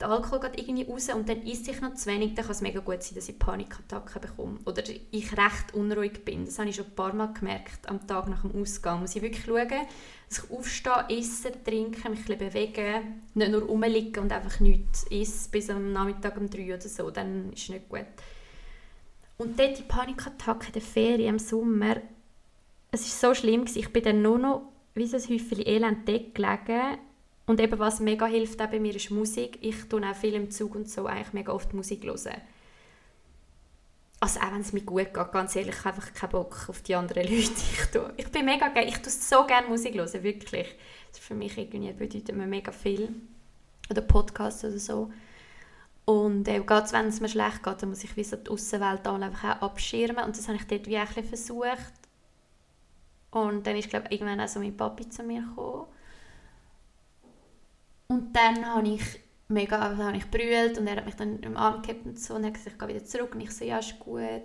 der Alkohol geht irgendwie raus und dann esse ich noch zu wenig, dann kann es mega gut sein, dass ich Panikattacken bekomme. Oder ich recht unruhig bin. Das habe ich schon ein paar Mal gemerkt, am Tag nach dem Ausgang. Muss ich wirklich schauen, dass ich aufstehe, essen, trinken, mich ein bewegen, nicht nur rumliegen und einfach nichts esse bis am Nachmittag um drei oder so, dann ist es nicht gut. Und dort die Panikattacke in der Ferien im Sommer, es war so schlimm, ich bin dann nur noch wie so ein Häufchen Elend gelegen und eben was mega hilft auch bei mir ist Musik. Ich tue auch viel im Zug und so eigentlich mega oft Musik hören. also auch wenn es mir gut geht, ganz ehrlich, ich habe einfach keinen Bock auf die anderen [LAUGHS] Leute. Ich, tue, ich bin mega gerne, ich tue so gerne Musik hören, wirklich. Das für mich irgendwie bedeutet mir mega viel. Oder Podcasts oder so. Und äh, gerade wenn es mir schlecht geht, dann muss ich wie so die Außenwelt einfach auch abschirmen. Und das habe ich dort wie ein versucht. Und dann ist, glaube ich, irgendwann auch so mein Papi zu mir gekommen. Und dann habe ich mega, also habe ich brüllt und er hat mich dann im Arm gehabt und so und hat gesagt, ich gehe wieder zurück. Und ich so, ja, ist gut.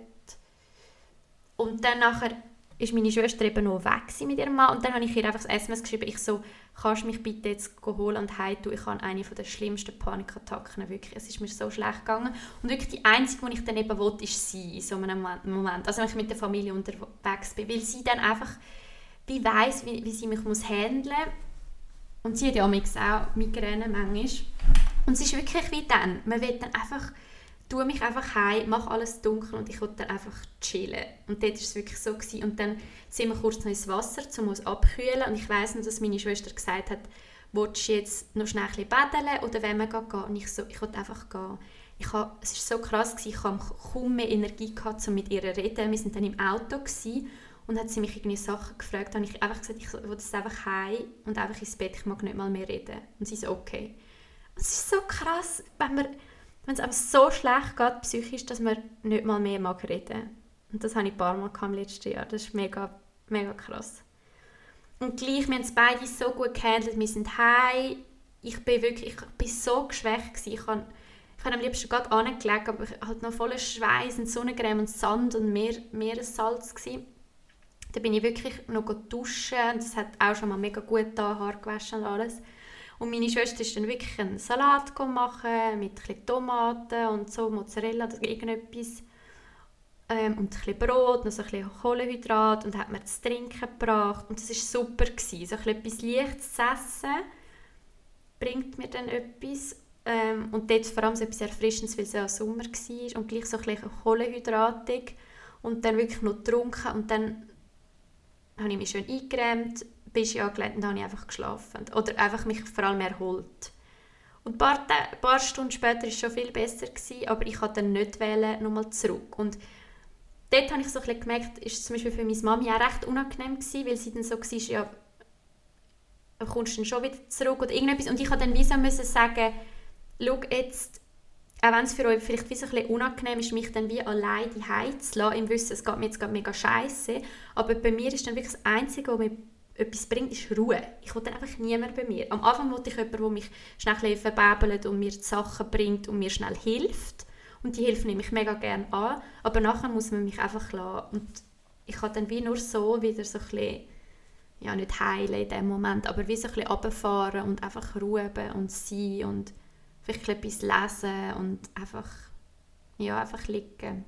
Und dann nachher ist meine Schwester eben noch weg mit ihrem Mann. Und dann habe ich ihr einfach ein SMS geschrieben, ich so, kannst du mich bitte jetzt holen und heim ich habe eine der schlimmsten Panikattacken, wirklich, es ist mir so schlecht gegangen. Und wirklich die einzige, die ich dann eben wollte, ist sie in so einem Moment, also wenn ich mit der Familie unterwegs bin, weil sie dann einfach wie weiss, wie, wie sie mich muss handeln und sie hat ja auch Migräne manchmal und es ist wirklich wie dann, man will dann einfach tue mich einfach heim, mache alles dunkel und ich wollte dann einfach chillen. Und dort war es wirklich so. Gewesen. Und dann sind wir kurz noch ins Wasser, um uns abkühlen. Und ich weiss noch, dass meine Schwester gesagt hat, willst du jetzt noch schnell ein bisschen oder wenn wir gehen? Und ich so, ich wollte einfach gehen. Ich hab, es war so krass, gewesen, ich hatte kaum mehr Energie, gehabt, um mit ihr zu reden. Wir waren dann im Auto gewesen, und hat sie mich irgendwie Sachen gefragt. Habe ich einfach gesagt, ich will jetzt einfach heim und einfach ins Bett, ich mag nicht mal mehr reden. Und sie so, okay. Es ist so krass, wenn es einem so schlecht geht, psychisch, dass man nicht mal mehr mag reden Und das habe ich ein paar Mal im letzten Jahr. Das ist mega, mega krass. Und gleich, wir haben es beide so gut gehandelt. Wir sind heim. Ich bin wirklich, ich bin so geschwächt gewesen. Ich habe, ich habe am liebsten gerade angelegt, aber ich halt noch voller Schweiß und Sonnencreme und Sand und Meer, Meeressalz gewesen. Da bin ich wirklich noch duschen und das hat auch schon mal mega gut da, Haar gewaschen und alles. Und meine Schwester ist dann wirklich einen Salat machen mit ein Tomaten und so, Mozzarella oder irgendetwas. Ähm, und ein bisschen Brot, noch so ein Kohlenhydrat und hat mir das Trinken gebracht. Und das war super. Gewesen. So etwas Leichtes zu essen bringt mir dann etwas. Ähm, und dort vor allem so etwas Erfrischendes, weil es ja Sommer war und gleich so ein bisschen kohlenhydratig. Und dann wirklich noch getrunken und dann habe ich mich schön eingerämt, bist du angelegt und habe ich einfach geschlafen. Oder einfach mich vor allem erholt. Und ein paar, ein paar Stunden später war es schon viel besser, gewesen, aber ich wollte dann nicht wählen, nochmal zurück. Und dort habe ich so ein gemerkt, ist es zum Beispiel für meine Mami auch recht unangenehm gewesen, weil sie dann so war, ja, kommst du dann schon wieder zurück oder irgendetwas. Und ich musste dann wie so sagen, schau jetzt, auch wenn es für euch vielleicht ein bisschen unangenehm ist, mich dann wie allein die zu lassen, im Wissen, es geht mir jetzt gerade mega scheiße, aber bei mir ist dann wirklich das Einzige, was mir etwas bringt, ist Ruhe. Ich will dann einfach niemand bei mir. Am Anfang wollte ich jemanden, der mich schnell verbäbelt und mir die Sachen bringt und mir schnell hilft. Und die Hilfe nehme ich mega gerne an. Aber nachher muss man mich einfach lassen. Und ich kann dann wie nur so wieder so ein bisschen, ja nicht heilen in dem Moment, aber wie so ein bisschen runterfahren und einfach ruhen und sein und vielleicht etwas lesen und einfach, ja, einfach liegen.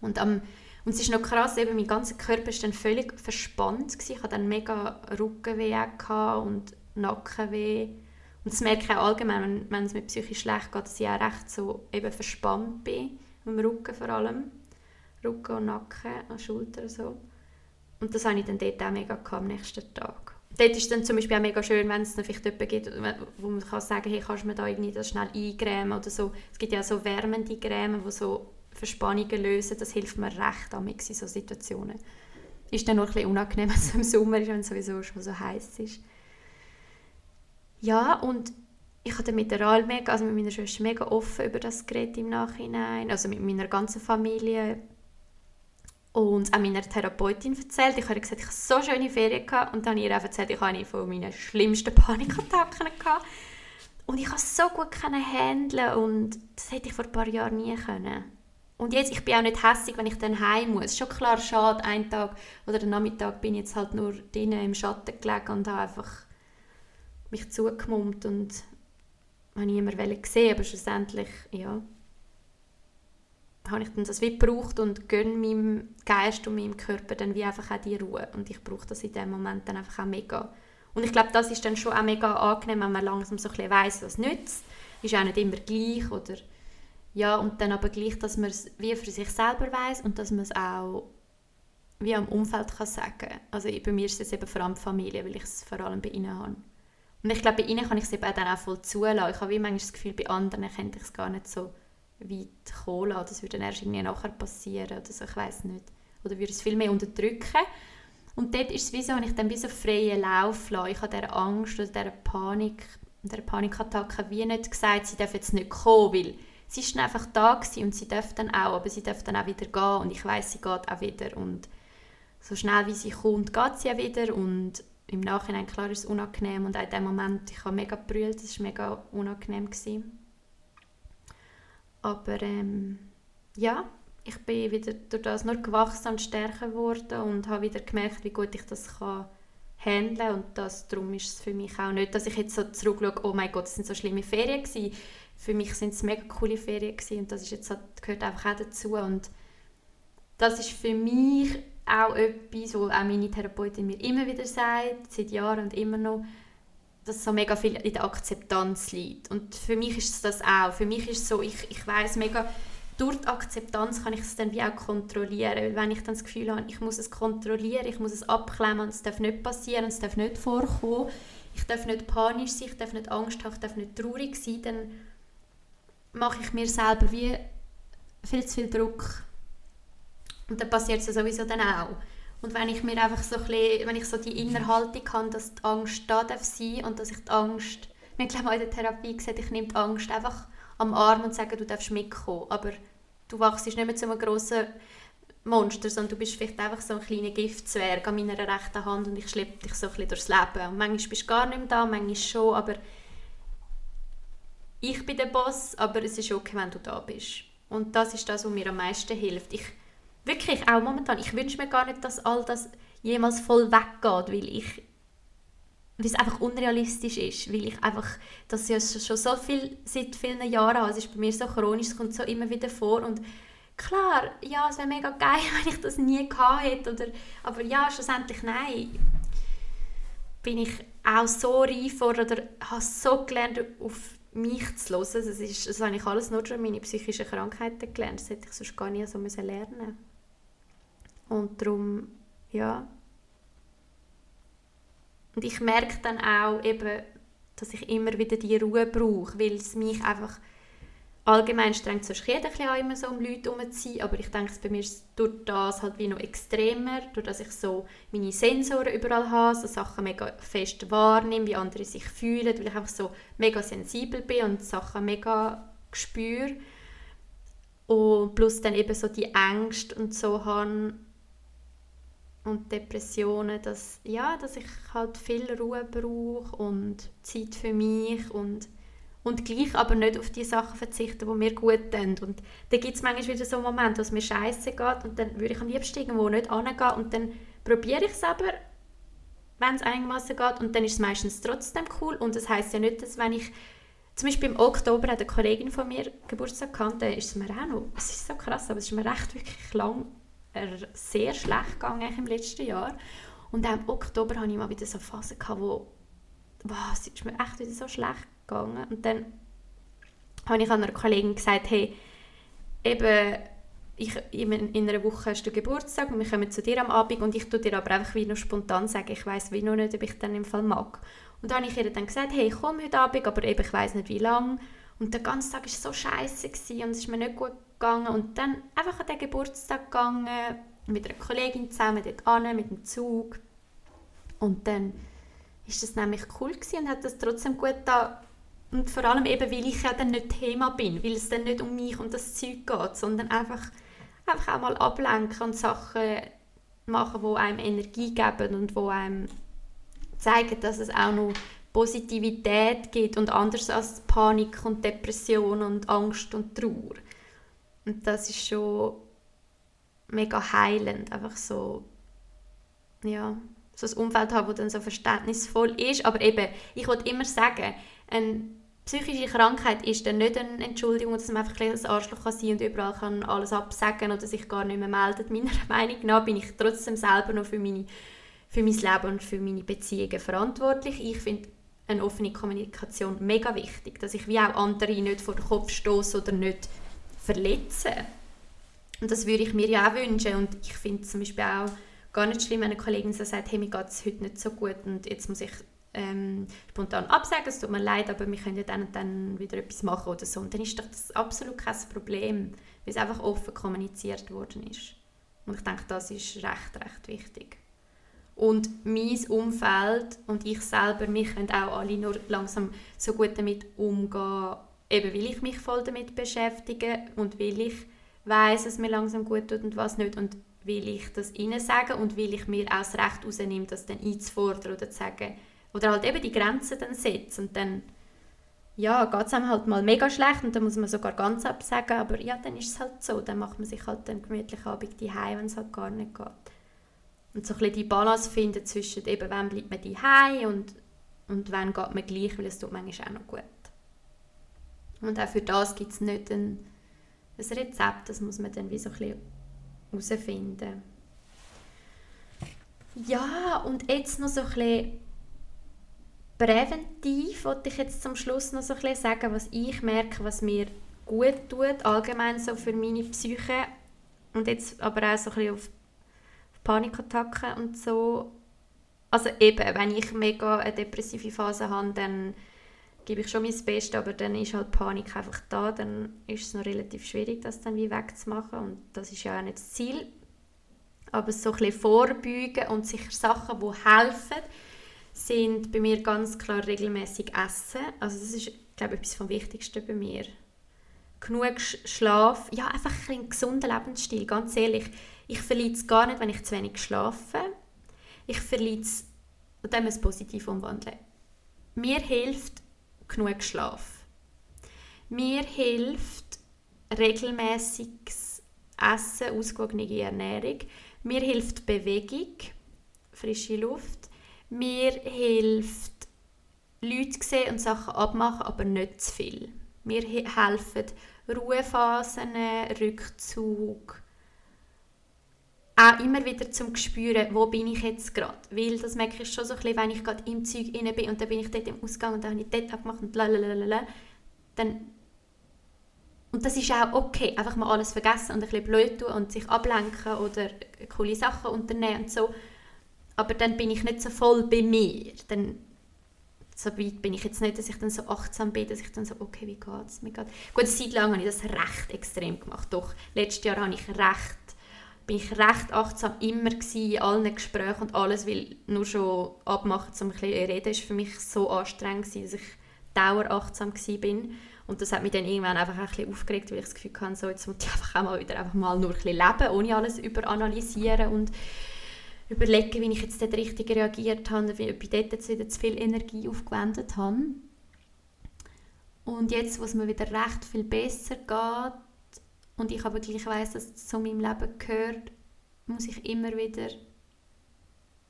Und am und es ist noch krass, eben mein ganzer Körper war dann völlig verspannt. Gewesen. Ich hatte dann mega Rückenweh und Nackenweh. Und das merke ich auch allgemein, wenn, wenn es mir psychisch schlecht geht, dass ich auch recht so eben verspannt bin. Im Rücken vor allem. Rücken und Nacken, an Schultern so. Und das habe ich dann dort auch mega am nächsten Tag. Dort ist dann zum Beispiel auch mega schön, wenn es dann vielleicht jemanden gibt, wo man kann sagen hey, kannst du mir da irgendwie das schnell eingrämen oder so. Es gibt ja so wärmende Grämen, die so Verspannungen lösen, das hilft mir recht in so Situationen. Ist dann noch ein bisschen unangenehm, [LAUGHS] wenn es im Sommer ist, wenn es sowieso schon so heiß ist. Ja, und ich hatte mit der Al also mit meiner Schwester mega offen über das Gerät im Nachhinein, also mit meiner ganzen Familie und auch meiner Therapeutin erzählt. Ich habe gesagt, ich hatte so schöne Ferien gehabt und dann ihr auch erzählt, ich habe eine von meinen schlimmsten Panikattacken gehabt. Und ich konnte so gut handeln und das hätte ich vor ein paar Jahren nie können. Und jetzt, ich bin auch nicht hässlich, wenn ich dann heim muss. Schon klar, schade, einen Tag oder den Nachmittag bin ich jetzt halt nur drinnen im Schatten gelegen und habe einfach mich zugemummt und habe niemand gesehen, aber schlussendlich, ja, habe ich dann das wie gebraucht und gönne meinem Geist und meinem Körper dann wie einfach auch die Ruhe und ich brauche das in dem Moment dann einfach auch mega. Und ich glaube, das ist dann schon auch mega angenehm, wenn man langsam so ein weiss, was nützt. Ist auch nicht immer gleich oder ja, und dann aber gleich, dass man es wie für sich selber weiß und dass man es auch wie am Umfeld kann sagen Also bei mir ist es eben vor allem Familie, weil ich es vor allem bei ihnen habe. Und ich glaube, bei ihnen kann ich es eben dann auch voll zulassen. Ich habe wie manchmal das Gefühl, bei anderen könnte ich es gar nicht so weit kommen lassen. Das würde dann erst irgendwie nachher passieren oder so, ich weiß nicht. Oder würde es viel mehr unterdrücken. Und dort ist es wie so, wenn ich dann wie so freien Lauf lasse. Ich habe diese Angst oder diese Panik, dieser Panikattacke wie nicht gesagt, sie darf jetzt nicht kommen, weil sie ist einfach da und sie darf dann auch, aber sie darf dann auch wieder gehen und ich weiß, sie geht auch wieder und so schnell wie sie kommt, geht sie auch wieder und im Nachhinein, klar, ist es unangenehm und auch in dem Moment, ich habe mega gebrüllt, es war mega unangenehm. Gewesen. Aber ähm, ja, ich bin wieder durch das nur gewachsen und stärker geworden und habe wieder gemerkt, wie gut ich das kann handeln und das, darum ist es für mich auch nicht, dass ich jetzt so zurückschaue, oh mein Gott, das sind so schlimme Ferien gewesen. Für mich sind es mega coole Ferien gewesen und das ist jetzt, gehört einfach auch dazu und das ist für mich auch etwas, wo auch meine Therapeutin mir immer wieder sagt, seit Jahren und immer noch, dass so mega viel in der Akzeptanz liegt. Und für mich ist es das auch. Für mich ist so, ich, ich weiß mega, durch die Akzeptanz kann ich es dann wie auch kontrollieren. Weil wenn ich dann das Gefühl habe, ich muss es kontrollieren, ich muss es abklemmen, es darf nicht passieren, es darf nicht vorkommen, ich darf nicht panisch sein, ich darf nicht Angst haben, ich darf nicht traurig sein, dann mache ich mir selber wie viel zu viel Druck und dann passiert es sowieso dann auch. Und wenn ich mir einfach so ein bisschen, wenn ich so die Innerhaltung habe, dass die Angst da darf sein und dass ich die Angst, wir haben auch in der Therapie gesagt, ich nehme die Angst einfach am Arm und sage, du darfst mitkommen. Aber du wachst nicht mehr zu einem grossen Monster, sondern du bist vielleicht einfach so ein kleiner Giftzwerg an meiner rechten Hand und ich schleppe dich so ein bisschen durchs Leben. Und manchmal bist du gar nicht mehr da, manchmal schon, aber ich bin der Boss, aber es ist okay, wenn du da bist. Und das ist das, was mir am meisten hilft. Ich Wirklich, auch momentan. Ich wünsche mir gar nicht, dass all das jemals voll weggeht, weil ich weil es einfach unrealistisch ist, weil ich einfach das ja schon so viel seit vielen Jahren habe. Es ist bei mir so chronisch, es kommt so immer wieder vor und klar, ja, es wäre mega geil, [LAUGHS] wenn ich das nie gehabt hätte, oder, aber ja, schlussendlich nein. Bin ich auch so reif oder habe so gelernt, auf mich zu hören. Das, ist, das habe ich alles nur durch meine psychischen Krankheiten gelernt. Das hätte ich sonst gar nicht so lernen müssen. Und darum, ja. Und ich merke dann auch eben, dass ich immer wieder die Ruhe brauche, weil es mich einfach allgemein strengt sonst jeder ein immer so um Leute herumzuziehen, aber ich denke, bei mir ist durch das halt wie noch extremer, durch dass ich so meine Sensoren überall habe, so Sachen mega fest wahrnehme, wie andere sich fühlen, weil ich einfach so mega sensibel bin und Sachen mega spüre. Und plus dann eben so die Ängste und so habe, und Depressionen, dass, ja, dass ich halt viel Ruhe brauche und Zeit für mich und, und gleich aber nicht auf die Sachen verzichten, die mir gut tun. Und dann gibt es manchmal wieder so Momente, wo es mir scheiße geht und dann würde ich am liebsten irgendwo nicht hingehen und dann probiere ich es aber, wenn es einigermaßen geht und dann ist es meistens trotzdem cool und das heißt ja nicht, dass wenn ich zum Beispiel im Oktober hat eine Kollegin von mir Geburtstag gehabt, dann ist es mir auch noch, es ist so krass, aber es ist mir recht wirklich lang sehr schlecht gegangen im letzten Jahr. Und auch im Oktober hatte ich mal wieder so Phasen, gehabt, wo wow, es ist mir echt wieder so schlecht gegangen. Und dann habe ich einer Kollegin gesagt, hey, eben, ich, in einer Woche hast du Geburtstag und wir kommen zu dir am Abend und ich tue dir aber einfach wie noch spontan sagen, ich weiß wie noch nicht, ob ich dann im Fall mag. Und dann habe ich ihr dann gesagt, hey, ich komme heute Abend, aber eben, ich weiß nicht wie lange. Und der ganze Tag war so scheiße und es ist mir nicht gut gegangen. Und dann einfach an den Geburtstag gegangen, mit einer Kollegin zusammen dort an, mit dem Zug. Und dann ist das nämlich cool gewesen und hat das trotzdem gut da und vor allem eben, weil ich ja dann nicht Thema bin, weil es dann nicht um mich und das Zeug geht, sondern einfach, einfach auch mal ablenken und Sachen machen, die einem Energie geben und wo einem zeigen, dass es auch noch Positivität gibt und anders als Panik und Depression und Angst und Trauer. Und das ist schon mega heilend, einfach so, ja, so ein Umfeld haben, das dann so verständnisvoll ist. Aber eben, ich wollte immer sagen, eine psychische Krankheit ist dann nicht eine Entschuldigung, dass man einfach ein Arschloch kann sein und überall kann alles absagen oder sich gar nicht mehr meldet. [LAUGHS] Meiner Meinung nach bin ich trotzdem selber noch für, meine, für mein Leben und für meine Beziehungen verantwortlich. Ich finde eine offene Kommunikation mega wichtig, dass ich wie auch andere nicht vor den Kopf stoße oder nicht verletze. Und das würde ich mir ja auch wünschen und ich finde zum Beispiel auch gar nicht schlimm, wenn eine Kollegin so sagt, hey, mir geht es heute nicht so gut und jetzt muss ich ähm, spontan absagen, es tut mir leid, aber wir können ja dann und dann wieder etwas machen oder so. Und dann ist doch das absolut kein Problem, weil es einfach offen kommuniziert worden ist. Und ich denke, das ist recht, recht wichtig. Und mein Umfeld und ich selber, wir können auch alle nur langsam so gut damit umgehen, eben weil ich mich voll damit beschäftige und weil ich weiß, es mir langsam gut tut und was nicht und will ich das ihnen sagen und will ich mir auch das Recht rausnehmen, das dann einzufordern oder zu sagen, oder halt eben die Grenzen dann setzen und dann ja, geht es einem halt mal mega schlecht und dann muss man sogar ganz absagen, aber ja, dann ist es halt so, dann macht man sich halt dann gemütlich Abend die wenn es halt gar nicht geht. Und so ein bisschen die Balance finden zwischen eben, wann bleibt man die und, und wann geht man gleich, weil es tut manchmal auch noch gut. Und auch für das gibt es nicht ein, ein Rezept, das muss man dann wie so ein herausfinden. Ja, und jetzt noch so ein bisschen präventiv wollte ich jetzt zum Schluss noch so ein bisschen sagen, was ich merke, was mir gut tut, allgemein so für meine Psyche und jetzt aber auch so ein bisschen auf Panikattacken und so. Also eben, wenn ich mega eine depressive Phase habe, dann gebe ich schon mein Bestes, aber dann ist halt Panik einfach da, dann ist es noch relativ schwierig, das dann wie wegzumachen und das ist ja auch nicht das Ziel. Aber so ein bisschen vorbeugen und sich Sachen, die helfen, sind bei mir ganz klar regelmäßig Essen. Also das ist, glaube ich, etwas vom Wichtigsten bei mir. Genug Schlaf, ja, einfach ein gesunder Lebensstil, ganz ehrlich. Ich verliere es gar nicht, wenn ich zu wenig schlafe. Ich verliere es, und dann muss es positiv umwandeln. Mir hilft genug Schlaf. Mir hilft regelmäßiges Essen, ausgewogene Ernährung. Mir hilft Bewegung, frische Luft. Mir hilft Leute sehen und Sachen abmachen, aber nicht zu viel. Mir helfen Ruhephasen, Rückzug. Auch immer wieder zum spüren, wo bin ich jetzt gerade. Weil das merke ich schon so ein bisschen, wenn ich gerade im Zeug inne bin und dann bin ich dort im Ausgang und dann habe ich dort abgemacht und lalalala, dann und das ist auch okay, einfach mal alles vergessen und ein bisschen blöd tun und sich ablenken oder coole Sachen unternehmen und so. Aber dann bin ich nicht so voll bei mir. Dann, so weit bin ich jetzt nicht, dass ich dann so achtsam bin, dass ich dann so, okay, wie geht es mir? Gut, eine lang habe ich das recht extrem gemacht. Doch, letztes Jahr habe ich recht, bin ich recht achtsam immer in allen Gesprächen und alles, weil nur schon abmachen, um ein bisschen reden, ist für mich so anstrengend dass ich dauerachtsam bin. Und das hat mich dann irgendwann einfach ein bisschen aufgeregt, weil ich das Gefühl hatte, so, jetzt muss ich einfach auch mal wieder einfach mal nur ein bisschen leben, ohne alles überanalysieren und überlegen, wie ich jetzt dort richtig reagiert habe, wie, ich dort jetzt wieder zu viel Energie aufgewendet habe. Und jetzt, wo es mir wieder recht viel besser geht und ich aber gleich weiss, dass es zu meinem Leben gehört, muss ich immer wieder,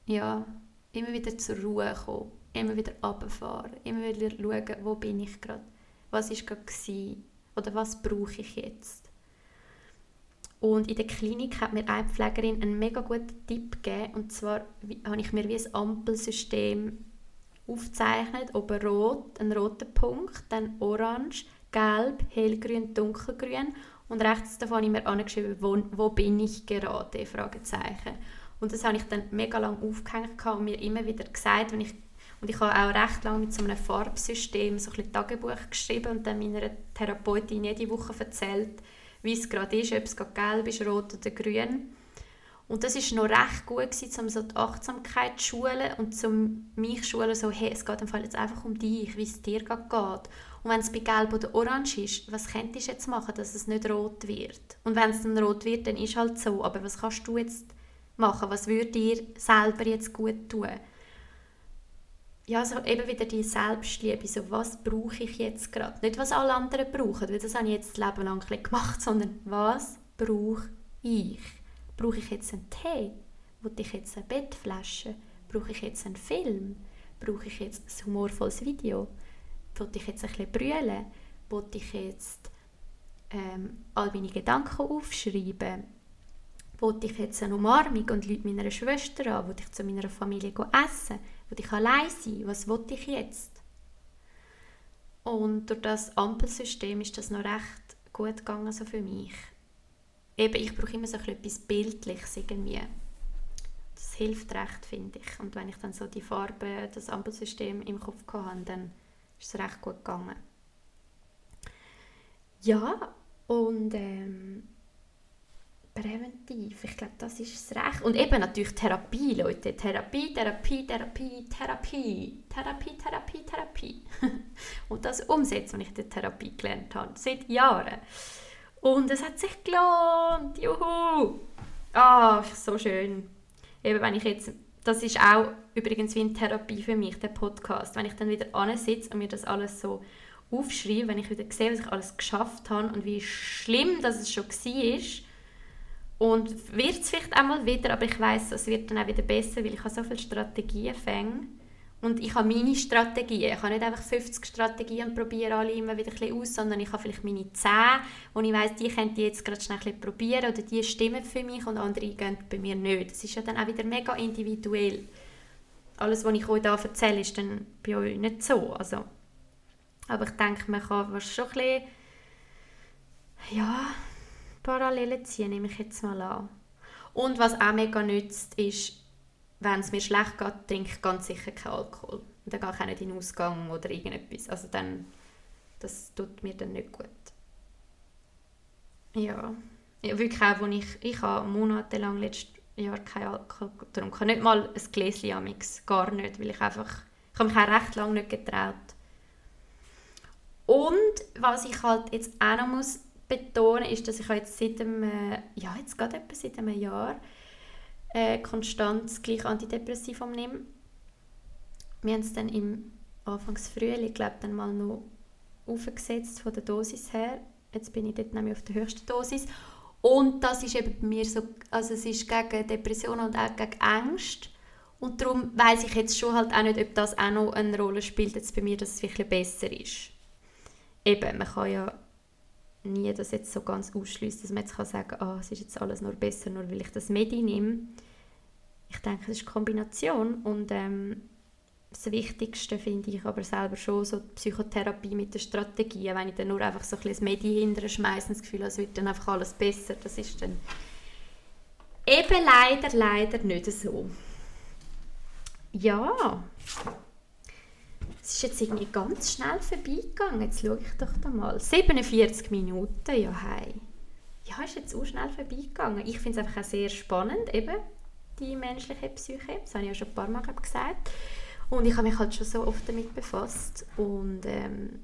ja, immer wieder zur Ruhe kommen, immer wieder runterfahren, immer wieder schauen, wo bin ich gerade, was war gerade oder was brauche ich jetzt. Und in der Klinik hat mir eine Pflegerin einen mega guten Tipp gegeben. Und zwar habe ich mir wie ein Ampelsystem aufgezeichnet. Oben rot, ein roter Punkt, dann orange, gelb, hellgrün, dunkelgrün. Und rechts davon habe ich mir angeschrieben, wo, wo bin ich gerade? Fragezeichen. Und das habe ich dann mega lange aufgehängt und mir immer wieder gesagt, wenn ich und ich habe auch recht lange mit so einem Farbsystem so ein Tagebuch geschrieben und dann meiner Therapeutin jede Woche erzählt, wie es gerade ist, ob es gerade gelb ist, rot oder grün. Und das ist noch recht gut gewesen, um so die Achtsamkeit zu schulen und zum mich schulen, so, hey, es geht im Fall jetzt einfach um dich, wie es dir gerade geht. Und wenn es bei Gelb oder Orange ist, was könntest du jetzt machen, dass es nicht rot wird? Und wenn es dann rot wird, dann ist halt so. Aber was kannst du jetzt machen? Was würde dir selber jetzt gut tun? ja, so eben wieder die Selbstliebe, so was brauche ich jetzt gerade? Nicht, was alle anderen brauchen, weil das habe ich jetzt das Leben lang gemacht, [LAUGHS] sondern was brauche ich? Brauche ich jetzt einen Tee? Brauche ich jetzt eine Bettflasche? Brauche ich jetzt einen Film? Brauche ich jetzt ein humorvolles Video? Wollte ich jetzt ein bisschen brüllen? Wollte ich jetzt ähm, all meine Gedanken aufschreiben? Wollte ich jetzt eine Umarmung und Leute meiner Schwester an? Wollte ich zu meiner Familie essen? Und ich allein sein, was wollte ich jetzt? Und durch das Ampelsystem ist das noch recht gut gegangen so für mich. Eben, ich brauche immer so etwas Bildliches irgendwie. das hilft recht, finde ich. Und wenn ich dann so die Farbe, das Ampelsystem im Kopf hatte, dann ist es recht gut gegangen. Ja, und ähm, präventiv, ich glaube, das ist es recht. Und eben natürlich Therapie, Leute. Therapie, Therapie, Therapie, Therapie, Therapie, Therapie, Therapie. [LAUGHS] und das umsetzen, was ich in der Therapie gelernt habe, seit Jahren. Und es hat sich gelohnt, juhu! Ah, so schön. Eben, wenn ich jetzt, das ist auch übrigens wie eine Therapie für mich, der Podcast. Wenn ich dann wieder sitze und mir das alles so aufschreibe, wenn ich wieder sehe, was ich alles geschafft habe und wie schlimm das es schon war, und wird es vielleicht einmal wieder, aber ich weiß, es wird dann auch wieder besser, weil ich habe so viele Strategien fange. Und ich habe meine Strategien. Ich habe nicht einfach 50 Strategien und probiere alle immer wieder ein aus, sondern ich habe vielleicht meine 10, wo ich weiss, die könnt ihr jetzt gerade schnell ein probieren oder die stimmen für mich und andere gehen bei mir nicht. Das ist ja dann auch wieder mega individuell. Alles, was ich euch hier erzähle, ist dann bei euch nicht so. Also, aber ich denke, man kann schon ein bisschen, ja, Parallelen ziehen, nehme ich jetzt mal an. Und was auch mega nützt, ist, wenn es mir schlecht geht, trinke ich ganz sicher keinen Alkohol. Und dann gehe ich auch nicht in den Ausgang oder irgendetwas. Also dann, das tut mir dann nicht gut. Ja, ja wirklich auch, wo ich, ich habe monatelang letztes Jahr keinen Alkohol getrunken. Nicht mal ein Gläschen amix, gar nicht, weil ich einfach, ich habe mich auch recht lange nicht getraut. Und was ich halt jetzt auch noch muss betonen, ist, dass ich jetzt seit einem, ja, jetzt gerade etwa seit einem Jahr äh, konstant das gleiche Antidepressivum nehme. Wir haben es dann im Anfangs Frühling, glaube dann mal noch aufgesetzt von der Dosis her. Jetzt bin ich dort nämlich auf der höchsten Dosis. Und das ist eben bei mir so, also es ist gegen Depressionen und auch gegen Ängste. Und darum weiß ich jetzt schon halt auch nicht, ob das auch noch eine Rolle spielt jetzt bei mir, dass es wirklich besser ist. Eben, man kann ja nie das jetzt so ganz ausschließt, dass man jetzt kann sagen kann, oh, es ist jetzt alles nur besser, nur weil ich das Medi nehme. Ich denke, es ist eine Kombination und ähm, das Wichtigste finde ich aber selber schon so die Psychotherapie mit der Strategie. Wenn ich dann nur einfach so ein bisschen das Medi hinterher schmeiße und das Gefühl es wird dann einfach alles besser, das ist dann eben leider, leider nicht so. Ja, es ist jetzt irgendwie ganz schnell vorbeigegangen. Jetzt schaue ich doch da mal. 47 Minuten, ja hey. Ja, ist jetzt auch schnell vorbeigegangen. Ich finde es einfach auch sehr spannend, eben, die menschliche Psyche. Das habe ich ja schon ein paar Mal gesagt. Und ich habe mich halt schon so oft damit befasst. Und ähm,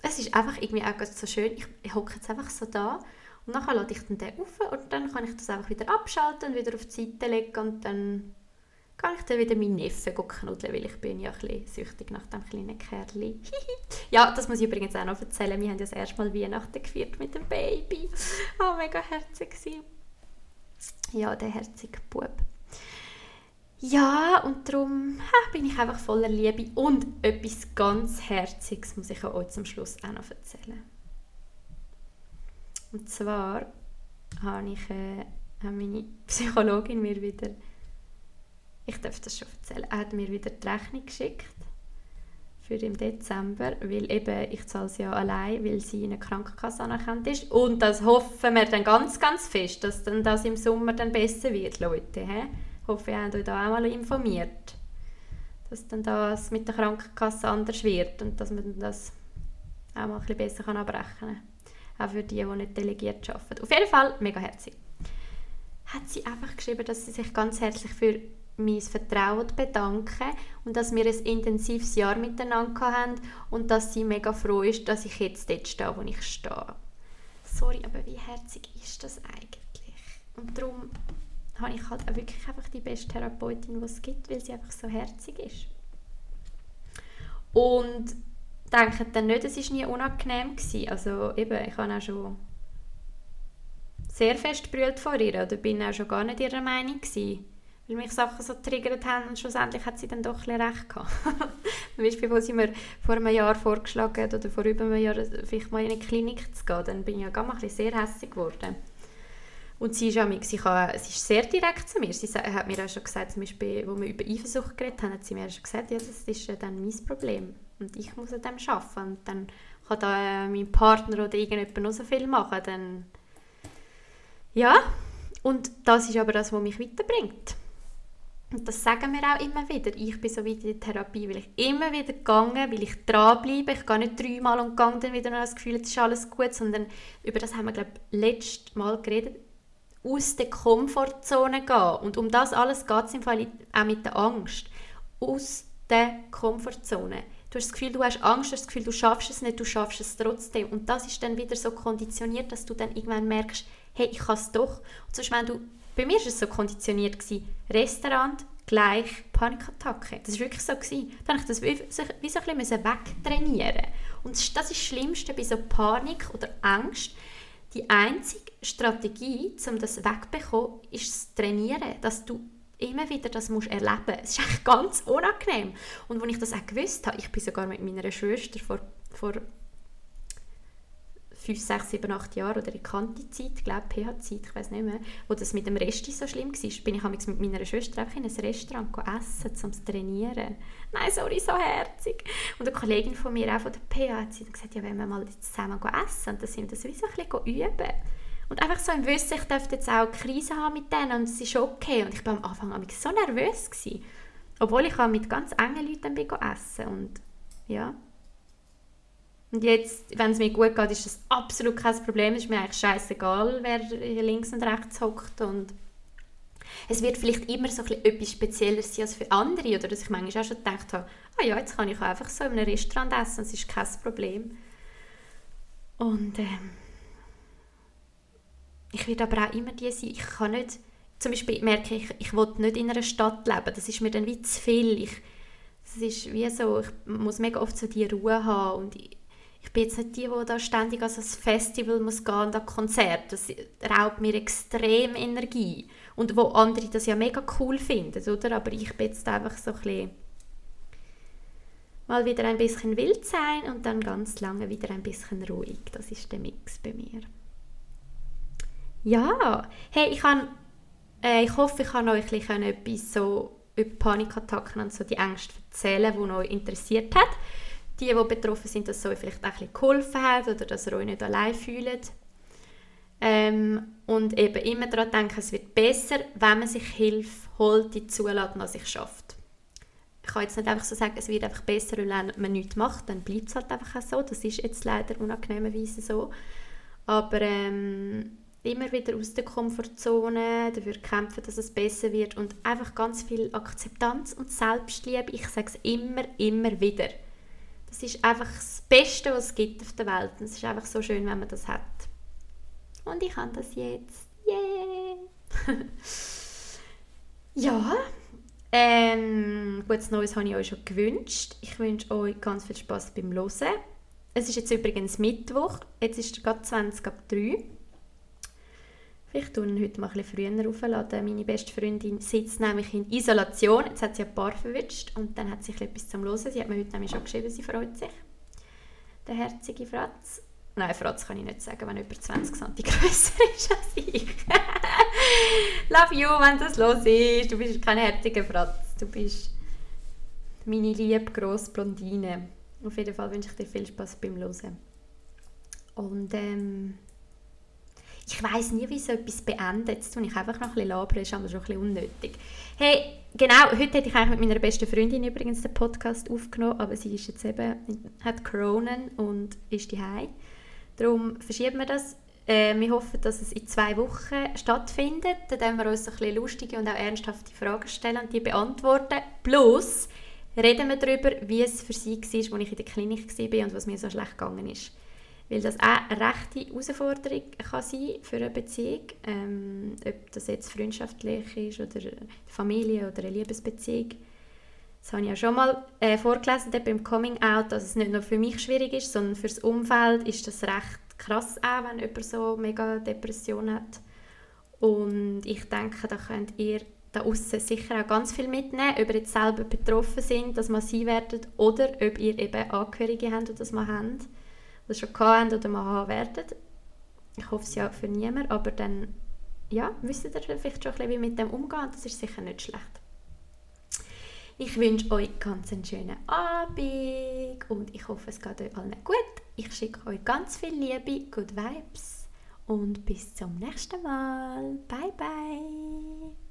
es ist einfach irgendwie auch so schön. Ich, ich hocke jetzt einfach so da und dann lade ich den auf und dann kann ich das einfach wieder abschalten und wieder auf die Seite legen und dann kann ich dann wieder meinen Neffen knuddeln, weil ich bin ja ein bisschen süchtig nach dem kleinen Kerli. [LAUGHS] ja, das muss ich übrigens auch noch erzählen. Wir haben ja das erste Mal Weihnachten gefeiert mit dem Baby. [LAUGHS] Oh, mega herzig Ja, der herzige Bub. Ja, und darum ha, bin ich einfach voller Liebe. Und etwas ganz Herziges muss ich euch zum Schluss auch noch erzählen. Und zwar habe ich äh, meine Psychologin mir wieder ich darf das schon erzählen, er hat mir wieder die Rechnung geschickt für im Dezember, weil eben ich zahle sie ja allein, weil sie in einer Krankenkasse anerkannt ist und das hoffen wir dann ganz, ganz fest, dass dann das im Sommer dann besser wird, Leute. He? Ich hoffe, ihr habt euch da auch mal informiert, dass dann das mit der Krankenkasse anders wird und dass man das auch mal ein bisschen besser kann abrechnen kann. Auch für die, die nicht delegiert arbeiten. Auf jeden Fall mega herzlich. Hat sie einfach geschrieben, dass sie sich ganz herzlich für mein Vertrauen bedanken und dass wir ein intensives Jahr miteinander haben und dass sie mega froh ist, dass ich jetzt dort stehe, wo ich stehe. Sorry, aber wie herzig ist das eigentlich? Und darum habe ich halt auch wirklich einfach die beste Therapeutin, die es gibt, weil sie einfach so herzig ist. Und denke dann nicht, es war nie unangenehm. Gewesen. Also eben, ich habe auch schon sehr fest brüllt vor ihr oder bin auch schon gar nicht ihrer Meinung gewesen weil mich Sachen so triggert haben und schlussendlich hat sie dann doch ein recht gehabt. [LAUGHS] Zum Beispiel, wo sie mir vor einem Jahr vorgeschlagen hat oder vor über einem Jahr vielleicht mal in eine Klinik zu gehen, dann bin ich ja gar mal sehr hässlich geworden. Und sie ist, auch, sie, kann, sie ist sehr direkt zu mir. Sie hat mir auch schon gesagt, zum Beispiel, wo wir über Eifersucht geredet haben, hat sie mir schon gesagt, ja, das ist dann mein Problem. Und ich muss an dem arbeiten. Und dann kann da mein Partner oder irgendjemand noch so viel machen. Dann ja, Und das ist aber das, was mich weiterbringt. Und das sagen wir auch immer wieder. Ich bin so weit in der Therapie, weil ich immer wieder gegangen, weil ich dranbleibe. Ich gehe nicht dreimal und gehe dann wieder noch das Gefühl, es ist alles gut, sondern über das haben wir, glaube ich, letztes Mal geredet, aus der Komfortzone gehen. Und um das alles geht es im Fall auch mit der Angst. Aus der Komfortzone. Du hast das Gefühl, du hast Angst, du hast das Gefühl, du schaffst es nicht, du schaffst es trotzdem. Und das ist dann wieder so konditioniert, dass du dann irgendwann merkst, hey, ich kann es doch. Und sonst, wenn du, bei mir war es so konditioniert, gewesen, Restaurant gleich Panikattacke. Das war wirklich so. Gewesen. Dann habe ich das wie, so ein wegtrainieren Und das ist das Schlimmste bei so Panik oder Angst. Die einzige Strategie, um das wegzubekommen, ist das Trainieren, dass du immer wieder das musst erleben. Es ist eigentlich ganz unangenehm. Und als ich das auch gewusst habe, ich bin sogar mit meiner Schwester vor, vor 5, 6, 7, 8 Jahren oder in Kanti-Zeit, glaube PH-Zeit, ich weiß nicht mehr, wo das mit dem Resti so schlimm war, bin ich mit meiner Schwester einfach in ein Restaurant essen, um zu trainieren. Nein, sorry, so herzig. Und eine Kollegin von mir, auch von der PH, hat gesagt, ja, wenn wir mal zusammen essen, und dann sind wir das wie so ein bisschen üben. Und einfach so im Wissen, ich dürfte jetzt auch Krise haben mit denen und es ist okay. Und ich war am Anfang so nervös. Gewesen. Obwohl ich auch mit ganz engen Leuten bin essen und ja. Und jetzt, wenn es mir gut geht, ist das absolut kein Problem. Es ist mir eigentlich scheißegal, wer links und rechts hockt und es wird vielleicht immer so etwas Spezielles sein als für andere oder dass ich manchmal auch schon gedacht habe, ah ja, jetzt kann ich einfach so in einem Restaurant essen, das ist kein Problem. Und ähm, ich werde aber auch immer die sein, ich kann nicht, zum Beispiel merke ich, ich will nicht in einer Stadt leben, das ist mir dann wie zu viel. Ich, es ist wie so, ich muss mega oft so die Ruhe haben und ich, ich bin jetzt nicht die, die da ständig an ein Festival muss gehen und an Konzert. Das raubt mir extrem Energie. Und wo andere das ja mega cool finden, oder? Aber ich bin jetzt einfach so ein bisschen mal wieder ein bisschen wild sein und dann ganz lange wieder ein bisschen ruhig. Das ist der Mix bei mir. Ja, hey, ich, kann, äh, ich hoffe, ich kann euch etwas so über Panikattacken und so die Ängste erzählen, die euch interessiert hat. Die, die betroffen sind, dass es euch vielleicht auch ein bisschen geholfen hat oder dass ihr euch nicht allein fühlt. Ähm, und eben immer daran denken, es wird besser, wenn man sich Hilfe holt, die zulässt und sich schafft. Ich kann jetzt nicht einfach so sagen, es wird einfach besser, wenn man nichts macht, dann bleibt es halt einfach auch so. Das ist jetzt leider unangenehmerweise so. Aber ähm, immer wieder aus der Komfortzone, dafür kämpfen, dass es besser wird und einfach ganz viel Akzeptanz und Selbstliebe. Ich sage es immer, immer wieder. Das ist einfach das Beste, was es gibt auf der Welt. Und es ist einfach so schön, wenn man das hat. Und ich habe das jetzt. Yeah! [LAUGHS] ja, ähm, gutes Neues habe ich euch schon gewünscht. Ich wünsche euch ganz viel Spaß beim Hören. Es ist jetzt übrigens Mittwoch. Jetzt ist es gerade 20 ab 3. Vielleicht tun heute mal ein bisschen früher aufladen. Meine beste Freundin sitzt nämlich in Isolation. Jetzt hat sie ein Paar verwünscht und dann hat sie etwas zum Hören. Sie hat mir heute nämlich schon geschrieben, sie freut sich. Der herzige Fratz. Nein, Fratz kann ich nicht sagen, wenn jemand 20 cm [LAUGHS] grösser ist als ich. [LAUGHS] Love you, wenn das los ist. Du bist kein herziger Fratz. Du bist meine liebe grosse Blondine. Auf jeden Fall wünsche ich dir viel Spaß beim Hören. Und ähm, ich weiß nie, wie so etwas beendet. Jetzt tue ich einfach noch ein bisschen ist aber schon ein bisschen unnötig. Hey, genau, heute hätte ich eigentlich mit meiner besten Freundin übrigens den Podcast aufgenommen, aber sie ist jetzt eben, hat Corona und ist daheim. Darum verschieben wir das. Äh, wir hoffen, dass es in zwei Wochen stattfindet. Dann werden wir uns ein bisschen lustige und auch ernsthafte Fragen stellen und die beantworten. Plus reden wir darüber, wie es für sie war, als ich in der Klinik war und was mir so schlecht gegangen ist weil das auch eine rechte Herausforderung kann sein für eine Beziehung, ähm, ob das jetzt freundschaftlich ist oder Familie oder eine Liebesbeziehung. Das habe ich ja schon mal äh, vorgelesen beim Coming Out, dass es nicht nur für mich schwierig ist, sondern für das Umfeld ist das recht krass auch, wenn jemand so mega Depression hat. Und ich denke, da könnt ihr da außen sicher auch ganz viel mitnehmen, ob ihr jetzt selber betroffen sind, dass man sie werdet oder ob ihr eben Angehörige habt oder das mal habt das schon hatten oder mal haben werden. Ich hoffe es ja für niemanden, aber dann ja, wisst ihr vielleicht schon ein bisschen, wie mit dem umgehen. Das ist sicher nicht schlecht. Ich wünsche euch ganz einen schönen Abend und ich hoffe, es geht euch allen gut. Ich schicke euch ganz viel Liebe, Good Vibes und bis zum nächsten Mal. Bye, bye.